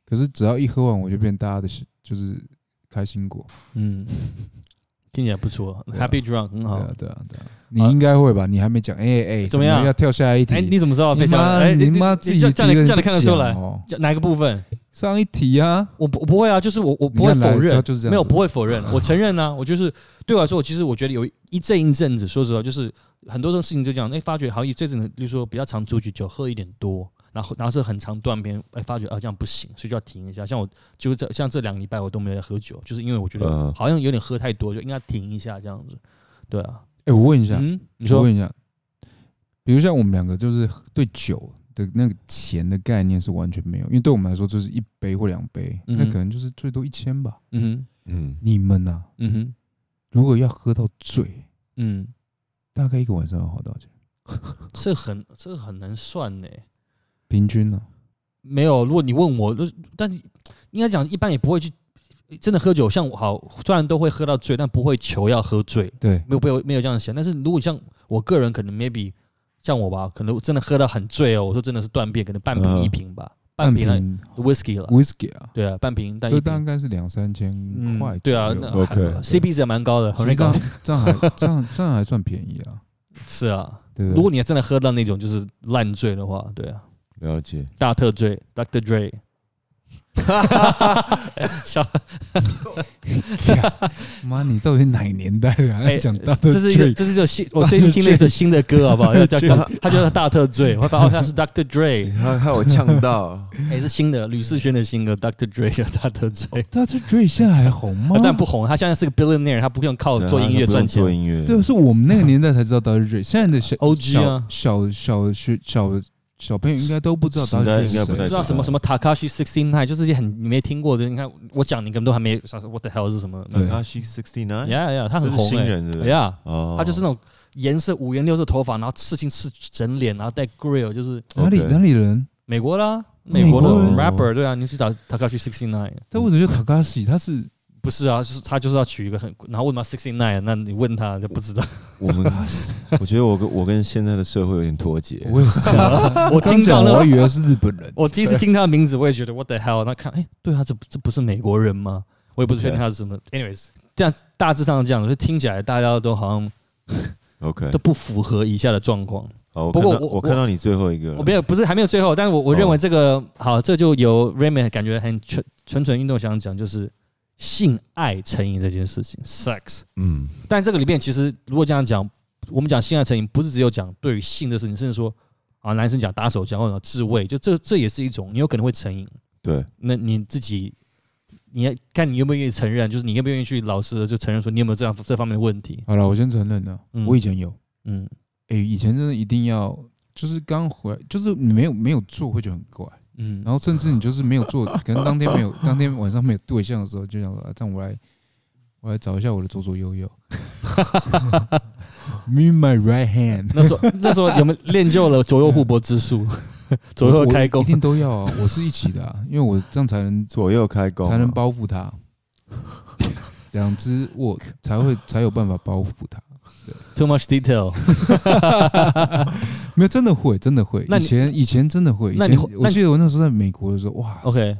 [SPEAKER 3] 可是只要一喝完，我就变大家的喜就是开心果。
[SPEAKER 1] 嗯，听起来不错
[SPEAKER 3] 啊
[SPEAKER 1] ，Happy Drunk 很好
[SPEAKER 3] 对啊。，对啊，对啊，你应该会吧？你还没讲，哎哎，
[SPEAKER 1] 怎么样
[SPEAKER 3] 要跳下一题？
[SPEAKER 1] 哎，你怎么知道？
[SPEAKER 3] 你妈
[SPEAKER 1] 哎，
[SPEAKER 3] 你妈自己
[SPEAKER 1] 这样这样你这样你看得出来哪个部分？
[SPEAKER 3] 上一题啊，
[SPEAKER 1] 我不我不会啊，就是我我不会否认，
[SPEAKER 3] 就是这样
[SPEAKER 1] 没有不会否认，我承认啊，我就是对我来说，我其实我觉得有一阵一阵子，说实话，就是很多种事情就这样，哎，发觉好像这阵子，比如说比较常出去酒喝一点多，然后然后是很长断片，哎，发觉啊这样不行，所以就要停一下。像我就这像这两个礼拜我都没有在喝酒，就是因为我觉得
[SPEAKER 2] 嗯。
[SPEAKER 1] 好像有点喝太多，就应该停一下这样子。对啊，
[SPEAKER 3] 哎，我问一下，
[SPEAKER 1] 嗯，你说。
[SPEAKER 3] 我问一下，比如像我们两个就是对酒的那个钱的概念是完全没有，因为对我们来说就是一杯或两杯，
[SPEAKER 1] 嗯
[SPEAKER 3] 那可能就是最多一千吧。
[SPEAKER 1] 嗯哼
[SPEAKER 2] 嗯，
[SPEAKER 3] 你们呢、
[SPEAKER 1] 嗯哼
[SPEAKER 3] 如果要喝到醉，
[SPEAKER 1] 嗯，
[SPEAKER 3] 大概一个晚上要花多少钱？
[SPEAKER 1] 这很这很难算呢。
[SPEAKER 3] 平均呢、
[SPEAKER 1] 没有，如果你问我，就是但应该讲一般也不会去真的喝酒。像我好，虽然都会喝到醉，但不会求要喝醉，
[SPEAKER 3] 对，
[SPEAKER 1] 没有没有没有这样想。但是如果像我个人，可能 maybe 像我吧，可能真的喝到很醉哦。我说真的是断片，可能半瓶
[SPEAKER 2] 嗯
[SPEAKER 1] 一瓶吧，半瓶
[SPEAKER 3] 了
[SPEAKER 1] whisky 了
[SPEAKER 3] ，whisky 啊，
[SPEAKER 1] 对啊，半瓶但一瓶
[SPEAKER 3] 以大概是两三千
[SPEAKER 1] 嗯
[SPEAKER 3] 块。
[SPEAKER 1] 对啊，那
[SPEAKER 2] OK
[SPEAKER 1] CP 值也蛮高的，很高
[SPEAKER 3] 这样。这样还 这样这样还算便宜啊，
[SPEAKER 1] 是啊，
[SPEAKER 3] 对对？
[SPEAKER 1] 如果你真的喝到那种就是烂醉的话，对啊，
[SPEAKER 2] 了解。
[SPEAKER 1] 大特醉，Dr. Dre，笑，
[SPEAKER 3] 妈，你到底哪年代的啊？
[SPEAKER 1] 哎
[SPEAKER 3] 讲到
[SPEAKER 1] 这是一个，这是一首新，我最近听了一首新的歌，好不好？要叫 他叫他大特醉，我发现他是 Dr. Dre，
[SPEAKER 2] 害害我呛到，
[SPEAKER 1] 哎，是新的吕世轩的新歌，Dr. Dre 叫大特醉，
[SPEAKER 3] 他这 Dre 现在还红吗
[SPEAKER 1] 他？但不红，他现在是个 billionaire，他不用靠做音乐赚钱
[SPEAKER 2] 做。音乐，
[SPEAKER 3] 对，是我们那个年代才知道 Dr. Dre，现在的小
[SPEAKER 1] OG 啊
[SPEAKER 3] 小小小学小小朋友应该都不知道
[SPEAKER 2] 时
[SPEAKER 3] Dr.
[SPEAKER 2] 代
[SPEAKER 3] Dre
[SPEAKER 2] 应该不太
[SPEAKER 3] 是谁
[SPEAKER 1] 知道什么什么 Takashi Sixteen Nine，就是这些很你没听过的。你看我讲，你根本都还没想说 What the hell 是什么
[SPEAKER 2] ？？Takashi Sixty Nine，
[SPEAKER 1] 呀呀，他很红哎
[SPEAKER 2] 新人是不是？
[SPEAKER 1] 呀，
[SPEAKER 2] 哦，
[SPEAKER 1] 他就是那种颜色五颜六色头发，然后刺青刺整脸，然后戴 grill，就是
[SPEAKER 3] 哪里哪里人？
[SPEAKER 1] 美国啦，美国的 rapper 对啊，你去找 Takashi Sixteen Nine，
[SPEAKER 3] 但为什么叫 Takashi？他是
[SPEAKER 1] 不是啊，就是他就是要取一个很，然后为什么 Sixteen Nine？那你问他就不知道。
[SPEAKER 2] 我们，我觉得我跟我跟现在的社会有点脱节。
[SPEAKER 3] 我也是啊，
[SPEAKER 1] 我听到
[SPEAKER 3] 了我以为是日本人。
[SPEAKER 1] 我第一次听他的名字，我也觉得 What the hell？那看，哎，对啊，这这不是美国人吗？我也不是确定他是什么。Anyways，这样大致上是这样，就听起来大家都好像
[SPEAKER 2] OK，
[SPEAKER 1] 都不符合以下的状况。
[SPEAKER 2] 好，我看到
[SPEAKER 1] 不过我
[SPEAKER 2] 我看到你最后一个，
[SPEAKER 1] 我没有，不是还没有最后，但是我我
[SPEAKER 2] 哦
[SPEAKER 1] 认为这个、好，这就由 Raymond 感觉很纯纯纯运动想讲，就是性爱成瘾这件事情，sex。
[SPEAKER 2] 嗯，
[SPEAKER 1] 但这个里面其实如果这样讲，我们讲性爱成瘾，不是只有讲对于性的事情，甚至说啊，男生讲打手枪或者自慰，就这这也是一种，你有可能会成瘾。
[SPEAKER 2] 对，
[SPEAKER 1] 那你自己，你要看你愿不愿意承认，就是你愿不愿意去老实的就承认说你有没有这样这方面的问题。
[SPEAKER 3] 好了，我先承认了，
[SPEAKER 1] 嗯
[SPEAKER 3] 我以前有。
[SPEAKER 1] 嗯，
[SPEAKER 3] 哎，以前真的一定要，就是刚回来，就是你没有没有做会觉得很怪，
[SPEAKER 1] 嗯，
[SPEAKER 3] 然后甚至你就是没有做，可能当天没有，当天晚上没有对象的时候，就想说，啊，让我来，我来找一下我的左左右右。Me my right hand，
[SPEAKER 1] 那时候那时候有没有练就了左右互搏之术？左右开弓
[SPEAKER 3] 一，定都要啊，我是一起的啊，因为我这样才能
[SPEAKER 2] 左右开弓啊
[SPEAKER 3] 才能包覆它，两只握才会才有办法包覆它。
[SPEAKER 1] Too much detail。
[SPEAKER 3] 没有，真的会，真的会。
[SPEAKER 1] 那
[SPEAKER 3] 以前以前真的会，以
[SPEAKER 1] 那你
[SPEAKER 3] 前我
[SPEAKER 1] 那你
[SPEAKER 3] 记得我那时候在美国的时候，哇
[SPEAKER 1] OK，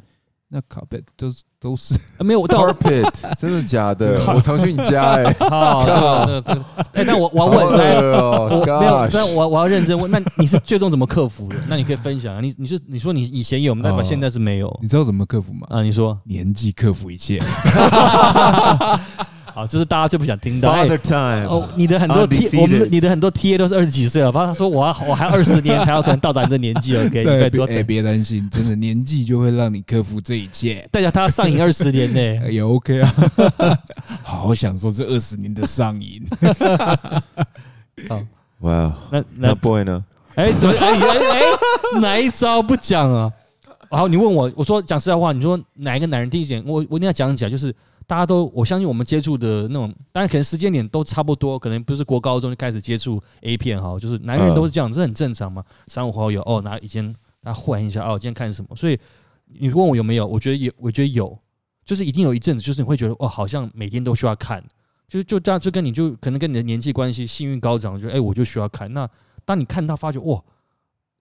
[SPEAKER 3] 那卡贝都是都是
[SPEAKER 1] 啊没有，但我
[SPEAKER 2] carpet 真的假的？我常去你家哎，
[SPEAKER 1] 好，这个这个这个，哎，那我我要
[SPEAKER 2] 好
[SPEAKER 1] 问，来，
[SPEAKER 2] 恶哦
[SPEAKER 1] 我没有但我我要认真问，那你是最终怎么克服的？那你可以分享啊，你你是你说你以前有，那现在是没有
[SPEAKER 3] 你知道怎么克服吗？
[SPEAKER 1] 啊？你说，
[SPEAKER 3] 年纪克服一切。
[SPEAKER 1] 好，这是大家最不想听到。哎
[SPEAKER 2] Father Time，
[SPEAKER 1] 哦，你的很多 T，我们的你的很多 TA 都是二十几岁了，他说我要 我还二十年才有可能到达你这年纪，OK，你
[SPEAKER 3] 对，哎，别担心，真的年纪就会让你克服这一切。
[SPEAKER 1] 代表他要上瘾二十年呢。
[SPEAKER 3] 也 OK 啊，好好享受这二十年的上瘾。
[SPEAKER 1] 好，
[SPEAKER 2] 哇，
[SPEAKER 1] 那
[SPEAKER 2] 那
[SPEAKER 1] 那
[SPEAKER 2] boy 呢？
[SPEAKER 1] 哎，怎么哎哎哎，哪一招不讲啊？好，你问我，我说讲实在话，你说哪一个男人第一点，我我一定要讲起来，就是大家都我相信我们接触的那种，当然可能时间点都差不多，可能不是国高中就开始接触 A 片哈，就是男人都是这样，这很正常嘛。三五好友哦，那以前大家换一下哦，今天看什么？所以你问我有没有，我觉得有，我觉得有，就是一定有一阵子，就是你会觉得哦，好像每天都需要看，就是就这样，就跟你就可能跟你的年纪关系，性欲高涨，就哎、我就需要看。那当你看到发觉哇，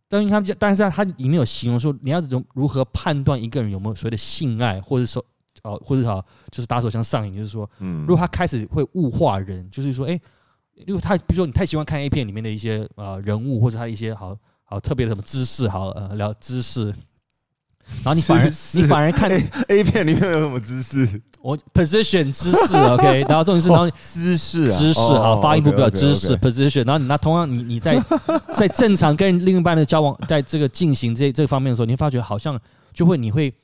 [SPEAKER 1] 但是他但是他里面有形容说你要如如何判断一个人有没有所谓的性爱，或者说呃或者好就是打手枪上瘾，就是说
[SPEAKER 2] 嗯。
[SPEAKER 1] 如果他开始会物化人，就是说哎、因为他比如说你太喜欢看 A 片里面的一些呃人物或者他一些好好特别的什么知识，好呃聊知识。然后你反而
[SPEAKER 2] 知识。
[SPEAKER 1] 你反而看
[SPEAKER 2] A 片里面有什么姿势？
[SPEAKER 1] 我 position 知识 OK，然后重点是然后
[SPEAKER 2] 姿势啊，
[SPEAKER 1] 知识
[SPEAKER 2] 哦
[SPEAKER 1] 好，发音不标知识 position，然后你那同样你你在在正常跟另一半的交往，在这个进行这这个方面的时候，你会发觉好像就会你会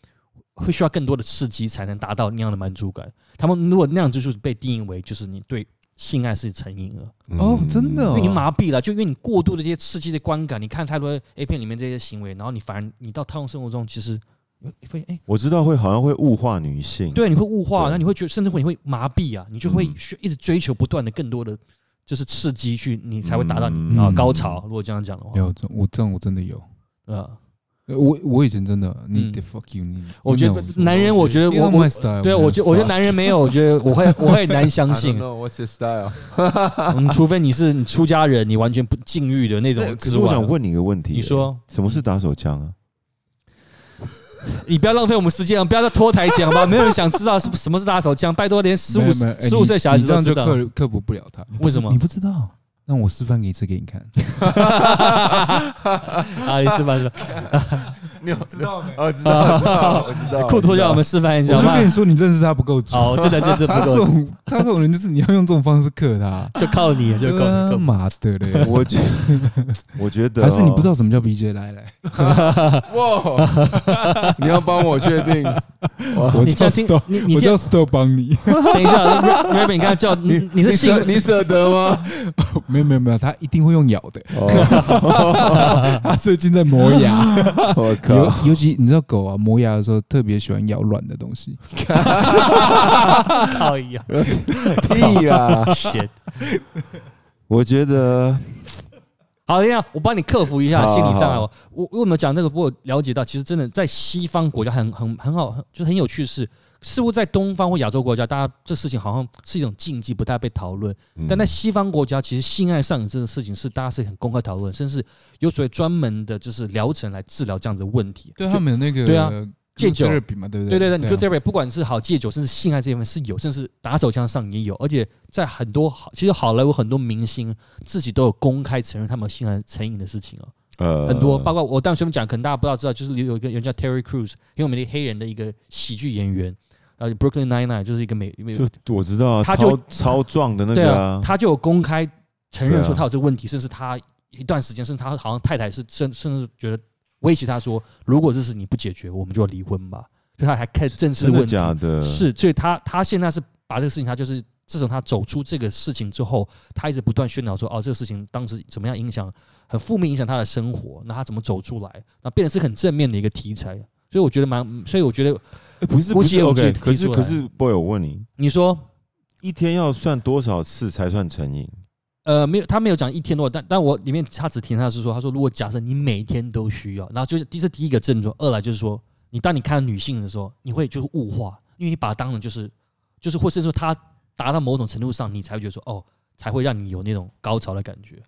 [SPEAKER 1] 会需要更多的刺激才能达到那样的满足感。他们如果那样子就是被定义为就是你对性爱是成瘾了，
[SPEAKER 3] 哦真的哦。
[SPEAKER 1] 因为你麻痹了，就因为你过度的这些刺激的观感，你看太多 A 片里面这些行为，然后你反而你到套用生活中，其实你会哎。
[SPEAKER 2] 我知道会好像会物化女性，
[SPEAKER 1] 对，你会物化，
[SPEAKER 2] 对。
[SPEAKER 1] 那你会觉得，甚至会你会麻痹啊，你就会一直追求不断的更多的就是刺激去，你才会达到你
[SPEAKER 2] 嗯。
[SPEAKER 1] 啊高潮。如果这样讲的话，
[SPEAKER 3] 有这我这样我真的有，
[SPEAKER 1] 呃，
[SPEAKER 3] 呃我我以前真的你 fuck you 你，
[SPEAKER 1] 我觉得男人，我觉得我我
[SPEAKER 3] style，
[SPEAKER 1] 对我觉得我觉得男人没有，我觉得我会我会很难相 信
[SPEAKER 2] what's your style。
[SPEAKER 1] 嗯，除非你是你出家人，你完全不禁欲的那种
[SPEAKER 2] 可。是我想问你一个问题，
[SPEAKER 1] 你说
[SPEAKER 2] 什么是打手枪啊？
[SPEAKER 1] 你不要浪费我们时间啊！不要再拖台前好吧？没有人想知道是什么是打手枪，拜托，连十五十五岁小孩
[SPEAKER 3] 子这样就
[SPEAKER 1] 子都知道。
[SPEAKER 3] 克克服不了他。
[SPEAKER 1] 为什么
[SPEAKER 3] 你不知道？那我示范给一次给你看。
[SPEAKER 1] 啊，你示范是吧？
[SPEAKER 2] 你有
[SPEAKER 3] 知道没？
[SPEAKER 2] 哦，知道，知道，我知道。
[SPEAKER 1] 裤脱掉，我们示范一下
[SPEAKER 3] 我就跟？你说，你认识他不够久。
[SPEAKER 1] 哦，真的就是不
[SPEAKER 3] 他这，种他这种人就是你要用这种方式克他，
[SPEAKER 1] 就靠你，就靠你。
[SPEAKER 3] 啊妈的嘞！
[SPEAKER 2] 我觉，我觉得
[SPEAKER 3] 还是你不知
[SPEAKER 2] 道
[SPEAKER 3] 道什么叫 BJ？来来，
[SPEAKER 2] 哇？你要帮我确定？
[SPEAKER 3] 我叫
[SPEAKER 1] 你这样听
[SPEAKER 3] Sto，
[SPEAKER 1] 你你
[SPEAKER 3] 我叫
[SPEAKER 1] 这样
[SPEAKER 3] Sto 帮你。
[SPEAKER 1] 等一下 r a b 你刚才叫你你是
[SPEAKER 2] 舍
[SPEAKER 1] 姓
[SPEAKER 2] 你舍得吗？
[SPEAKER 3] 没有没有没有，他一定会用咬的。
[SPEAKER 2] 哦，
[SPEAKER 3] 他最近在磨牙，
[SPEAKER 2] 我靠
[SPEAKER 3] 尤！尤其你知道狗啊，磨牙的时候特别喜欢咬软的东西。
[SPEAKER 1] 靠一样
[SPEAKER 2] 屁啦
[SPEAKER 1] ！shit。
[SPEAKER 2] 我觉得
[SPEAKER 1] 好，等一下，我帮你克服一下心理障碍。
[SPEAKER 2] 好
[SPEAKER 1] 我我我有没有讲这个？我有了解到，其实真的在西方国家很很很好，很就很有趣是，似乎在东方或亚洲国家，大家这事情好像是一种禁忌，不太被讨论。
[SPEAKER 2] 嗯
[SPEAKER 1] 但在西方国家，其实性爱上瘾这个事情是大家是很公开讨论，甚至有所谓专门的就是疗程来治疗这样子的问题。
[SPEAKER 3] 对
[SPEAKER 1] 就
[SPEAKER 3] 他们有那个
[SPEAKER 1] 对啊戒酒
[SPEAKER 3] therapy 嘛，对不
[SPEAKER 1] 对对对，
[SPEAKER 3] 对啊
[SPEAKER 1] 你就这边不管是好戒酒，甚至性爱这一方面是有，甚至打手枪上也有，而且在很多好，其实好莱坞很多明星自己都有公开承认他们性爱成瘾的事情哦。
[SPEAKER 2] 呃
[SPEAKER 1] 很多，包括我当时们讲，可能大家不知道知道，就是有一个人叫 Terry Crews，很有名的黑人的一个喜剧演员，呃，Brooklyn Nine Nine 就是一个美美
[SPEAKER 2] 就我知道啊，
[SPEAKER 1] 他就
[SPEAKER 2] 超超壮的那
[SPEAKER 1] 对啊
[SPEAKER 2] 个啊，，
[SPEAKER 1] 他就有公开承认说他有这个问题，甚至他一段时间，甚至他好像太太是甚甚至觉得威胁他说，如果这事你不解决，我们就要离婚吧。所以他还开始正
[SPEAKER 2] 式
[SPEAKER 1] 问题，
[SPEAKER 2] 假的？
[SPEAKER 1] 是，所以他他现在是把这个事情，他就是自从他走出这个事情之后，他一直不断宣导说，哦，这个事情当时怎么样影响，很负面影响他的生活，那他怎么走出来，那变得是很正面的一个题材。所以我觉得蛮，所以我觉得
[SPEAKER 2] 欸不是不是 OK，可是可是 boy，我问你，
[SPEAKER 1] 你说，
[SPEAKER 2] 一天要算多少次才算成瘾？
[SPEAKER 1] 呃，没有，他没有讲一天多少，但但我里面他只提他是说，他说如果假设你每天都需要，然后就是第这是第一个症状，二来就是说，你当你看到女性的时候，你会就是物化，因为你把它当成就是就是或甚至说她达到某种程度上，你才会觉得说哦，才会让你有那种高潮的感觉。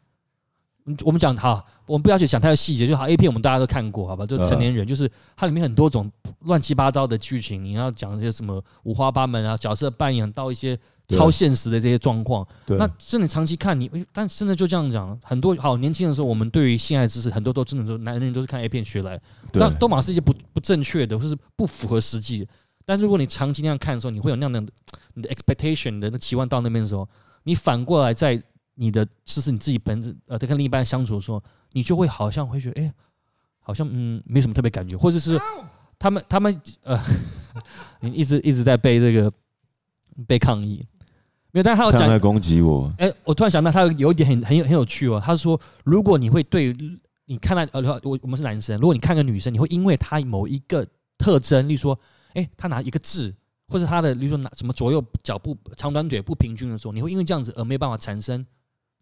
[SPEAKER 1] 嗯，我们讲好，我们不要去想太多细节，就好 A 片我们大家都看过，好吧？就成年人，就是它里面很多种乱七八糟的剧情，你要讲一些什么五花八门啊，角色扮演到一些超现实的这些状况。
[SPEAKER 2] 对，
[SPEAKER 1] 那真的长期看你，但真的就这样讲，很多好年轻的时候，我们对于性爱知识很多都真的都男人都是看 A 片学来，
[SPEAKER 2] 对
[SPEAKER 1] 但都马是一些不不正确的，或是不符合实际的。但如果你长期那样看的时候，你会有那样的你的 expectation 的那期望到那边的时候，你反过来在你的就是你自己本质呃在跟另一半相处的时候，你就会好像会觉得，哎、好像嗯没什么特别感觉，或者是他们他们呃，你一直一直在被这个被抗议，没有，但是他有讲
[SPEAKER 2] 在攻击我，
[SPEAKER 1] 哎、我突然想到，他有有一点很很有很有趣哦。他说，如果你会对你看到呃，我我们是男生，如果你看个女生，你会因为她某一个特征，例如说，哎、她拿一个痣，或者她的，例如说拿什么左右脚不长短腿不平均的时候，你会因为这样子而没办法产生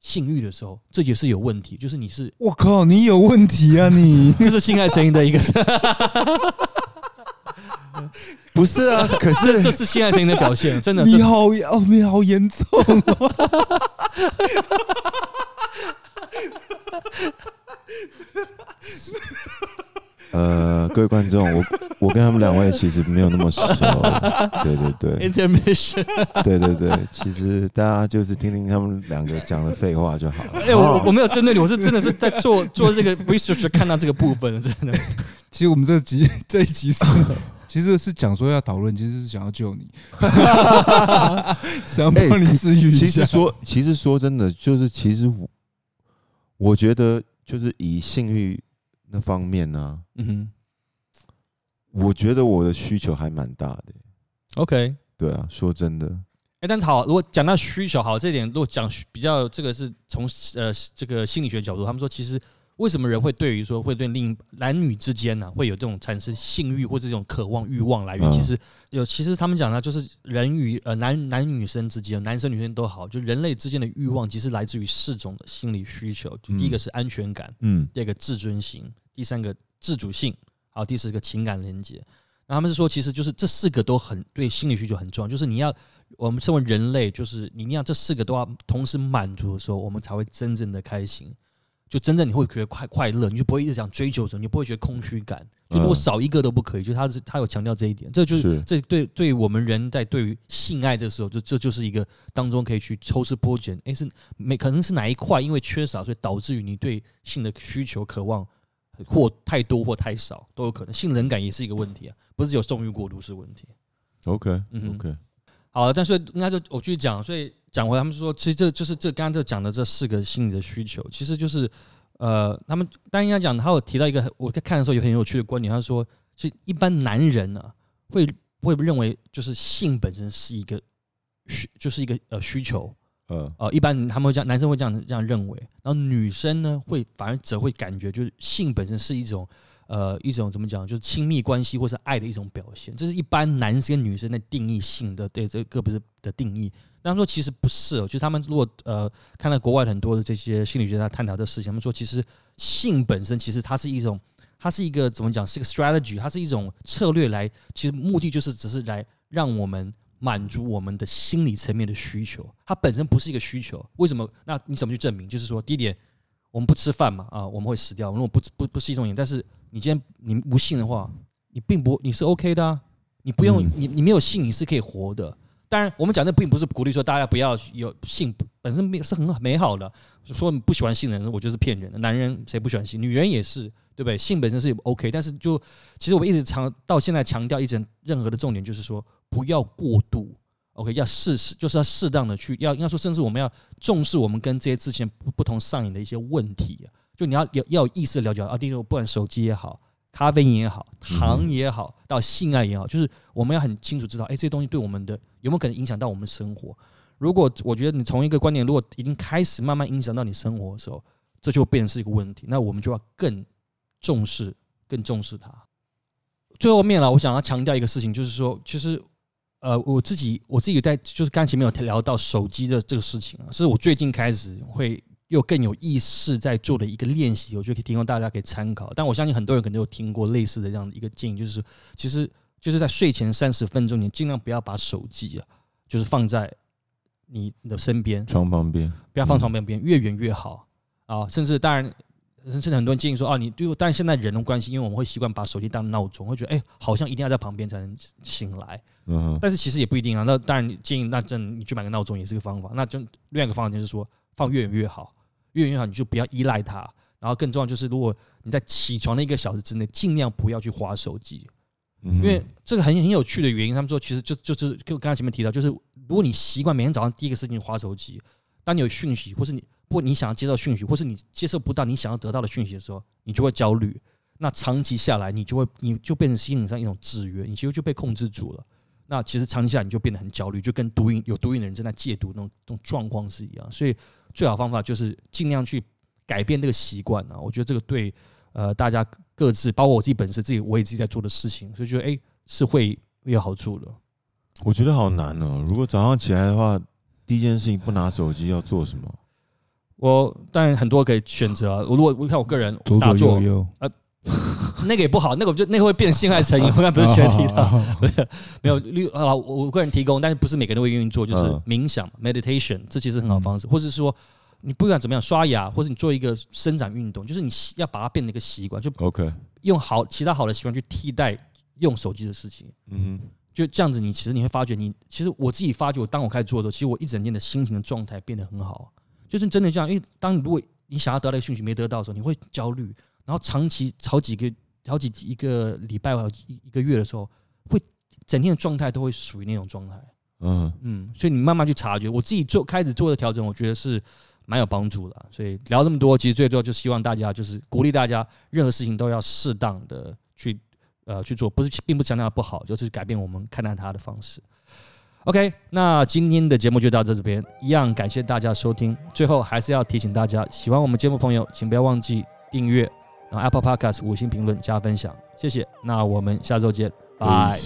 [SPEAKER 1] 性欲的时候，这也是有问题，就是你是
[SPEAKER 3] 我靠，你有问题啊你！
[SPEAKER 1] 这是性爱成瘾的一个，
[SPEAKER 2] 不是啊？可
[SPEAKER 1] 是这
[SPEAKER 2] 是
[SPEAKER 1] 是性爱成瘾的表现，真的。
[SPEAKER 3] 你好哦，你好严重哦！
[SPEAKER 2] 呃，各位观众，我我跟他们两位其实没有那么熟，对对对
[SPEAKER 1] intermission，
[SPEAKER 2] 对对对，其实大家就是听听他们两个讲的废话就好了。
[SPEAKER 1] 哎、我我我没有针对你，我是真的是在做做这个 research 看到这个部分，真的。
[SPEAKER 3] 其实我们这集这一集是，其实是讲说要讨论，其实是想要救你，想帮你治愈一
[SPEAKER 2] 其
[SPEAKER 3] 下
[SPEAKER 2] 实。说，其实说真的，就是其实我我觉得，就是以性欲那方面呢、
[SPEAKER 1] 嗯哼。
[SPEAKER 2] 我觉得我的需求还蛮大的。
[SPEAKER 1] ，OK。
[SPEAKER 2] 对啊，说真的，
[SPEAKER 1] 哎、但是好，如果讲到需求，好，这点如果讲比较这个是从呃这个心理学角度，他们说其实为什么人会对于说会对另男女之间呢、会有这种产生性欲或者这种渴望欲望来源，
[SPEAKER 2] 嗯。
[SPEAKER 1] 其实有其实他们讲呢，就是人与呃男男女生之间，男生女生都好，就人类之间的欲望其实来自于四种的心理需求，就第一个是安全感，
[SPEAKER 2] 嗯。
[SPEAKER 1] 第二个自尊心，第三个自主性，好，第四个情感连接。那他们是说，其实就是这四个都很对心理需求很重要，就是你要我们身为人类，就是你要这四个都要同时满足的时候，我们才会真正的开心，就真正你会觉得快快乐，你就不会一直想追求什么，你不会觉得空虚感，就如果
[SPEAKER 2] 嗯
[SPEAKER 1] 少一个都不可以，就他是他有强调这一点，这就是
[SPEAKER 2] 是
[SPEAKER 1] 这对对我们人在对于性爱的时候，就这就是一个当中可以去抽丝剥茧，诶，是没可能是哪一块因为缺少，所以导致于你对性的需求渴望或太多或太少都有可能，性冷感也是一个问题啊，不是只有纵欲过度是问题。
[SPEAKER 2] OK
[SPEAKER 1] 嗯
[SPEAKER 2] OK，
[SPEAKER 1] 好，但是应该就我继续讲，所以讲回他们说，其实这就是这刚刚这讲的这四个心理的需求，其实就是呃，他们当然应该讲，他有提到一个我在看的时候有很有趣的观点，他说，其实一般男人呢、会会认为就是性本身是一个需就是一个呃需求，
[SPEAKER 2] 嗯。
[SPEAKER 1] 呃，一般他们会这样，男生会这样这样认为，然后女生呢会反而则会感觉就是性本身是一种呃一种怎么讲，就是亲密关系或是爱的一种表现，这是一般男生跟女生在定义性的对这个不是的定义。但他们说其实不是哦，就是他们如果呃看到国外很多的这些心理学家探讨的事情，他们说其实性本身其实它是一种，它是一个怎么讲，是一个 strategy，它是一种策略来，其实目的就是只是来让我们满足我们的心理层面的需求，它本身不是一个需求。为什么？那你怎么去证明？就是说，第一点，我们不吃饭嘛，啊，我们会死掉。如果不不不是一种瘾，但是你今天你不信的话，你并不你是 OK 的啊，你不用、
[SPEAKER 2] 嗯
[SPEAKER 1] 你你没有性你是可以活的。当然，我们讲的并不是鼓励说大家不要有性，本身没是很美好的。说你不喜欢性的人，我就是骗人的。男人谁不喜欢性？女人也是，对不对？性本身是 OK，但是就其实我们一直强到现在强调一直任何的重点就是说不要过度，OK，要适适就是要适当的去要应该说，甚至我们要重视我们跟这些之前不不同上瘾的一些问题啊。就你要有要有意识的了解啊，例如不管手机也好，咖啡因也好，糖也好，到性爱也好，就是我们要很清楚知道，哎，这些东西对我们的有没有可能影响到我们生活？如果我觉得你从一个观点，如果已经开始慢慢影响到你生活的时候，这就变成是一个问题，那我们就要更重视、更重视它。最后面了，我想要强调一个事情，就是说，其实呃，我自己我自己在就是刚才前面有聊到手机的这个事情啊，是我最近开始会又更有意识在做的一个练习，我觉得可以提供大家可以参考。但我相信很多人可能有听过类似的这样的一个建议，就是其实就是在睡前三十分钟，你尽量不要把手机啊，就是放在你的身边，
[SPEAKER 2] 床旁边，
[SPEAKER 1] 不要放床边边，越远越好啊。甚至当然，甚至很多人建议说，啊，你对，但是现在人的关系，因为我们会习惯把手机当闹钟，会觉得哎、好像一定要在旁边才能醒来。
[SPEAKER 2] 嗯，
[SPEAKER 1] 但是其实也不一定啊。那当然，你建议那真你去买个闹钟也是个方法。那就另外一个方法就是说，放越远越好，越远越好，你就不要依赖它。然后更重要就是，如果你在起床的一个小时之内，尽量不要去划手机，
[SPEAKER 2] 因
[SPEAKER 1] 因为这个很很有趣的原因。他们说，其实就就是就刚才前面提到，就是如果你习惯每天早上第一个事情划手机，当你有讯息，或是你或你想要接受讯息，或是你接受不到你想要得到的讯息的时候，你就会焦虑。那长期下来，你就会你就变成心理上一种制约，你其实就被控制住了。那其实长期下来你就变得很焦虑，就跟毒瘾有毒瘾的人正在戒毒那种那种状况是一样。所以最好方法就是尽量去改变这个习惯啊。我觉得这个对呃大家各自，包括我自己本身自己我也自己在做的事情，所以觉得哎、是会有好处的。
[SPEAKER 2] 我觉得好难哦。如果早上起来的话，第一件事情不拿手机要做什么？
[SPEAKER 1] 我当然很多可以选择啊。我如果我看我个人打坐
[SPEAKER 3] 右，右，
[SPEAKER 1] 那个也不好，那个就那个会变性爱成瘾。我刚才不是前面提到，
[SPEAKER 3] 哦
[SPEAKER 1] 没有例啊，我我个人提供，但是不是每个人都会愿意做，就是
[SPEAKER 2] 嗯
[SPEAKER 1] 冥想 meditation，这其实很好的方式，或者是说你不管怎么样刷牙，或者你做一个伸展运动，就是你要把它变成一个习惯，就
[SPEAKER 2] OK，
[SPEAKER 1] 用好其他好的习惯去替代用手机的事情。
[SPEAKER 2] 嗯哼
[SPEAKER 1] 就这样子，你其实你会发觉你，其实我自己发觉，我当我开始做的时候，其实我一整天的心情的状态变得很好，就是真的这样。因为当你如果你想要得到一个讯息没得到的时候，你会焦虑，然后长期好几个、好几一个礼拜或一一个月的时候，会整天的状态都会属于那种状态。
[SPEAKER 2] 嗯，
[SPEAKER 1] 嗯，所以你慢慢去察觉，我自己做开始做的调整，我觉得是蛮有帮助的啊。所以聊这么多，其实最多就希望大家就是鼓励大家，任何事情都要适当的去呃去做，不是并不强调它不好，就是改变我们看待它的方式。OK，那今天的节目就到这边，一样感谢大家收听。最后还是要提醒大家，喜欢我们节目朋友，请不要忘记订阅，然后 Apple Podcast 五星评论加分享，谢谢。那我们下周见，拜。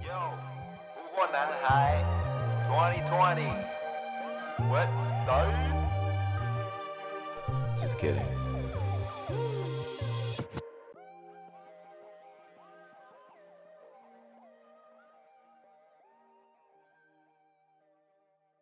[SPEAKER 4] Yo，不惑男孩，2020，What's
[SPEAKER 2] up？Just kidding。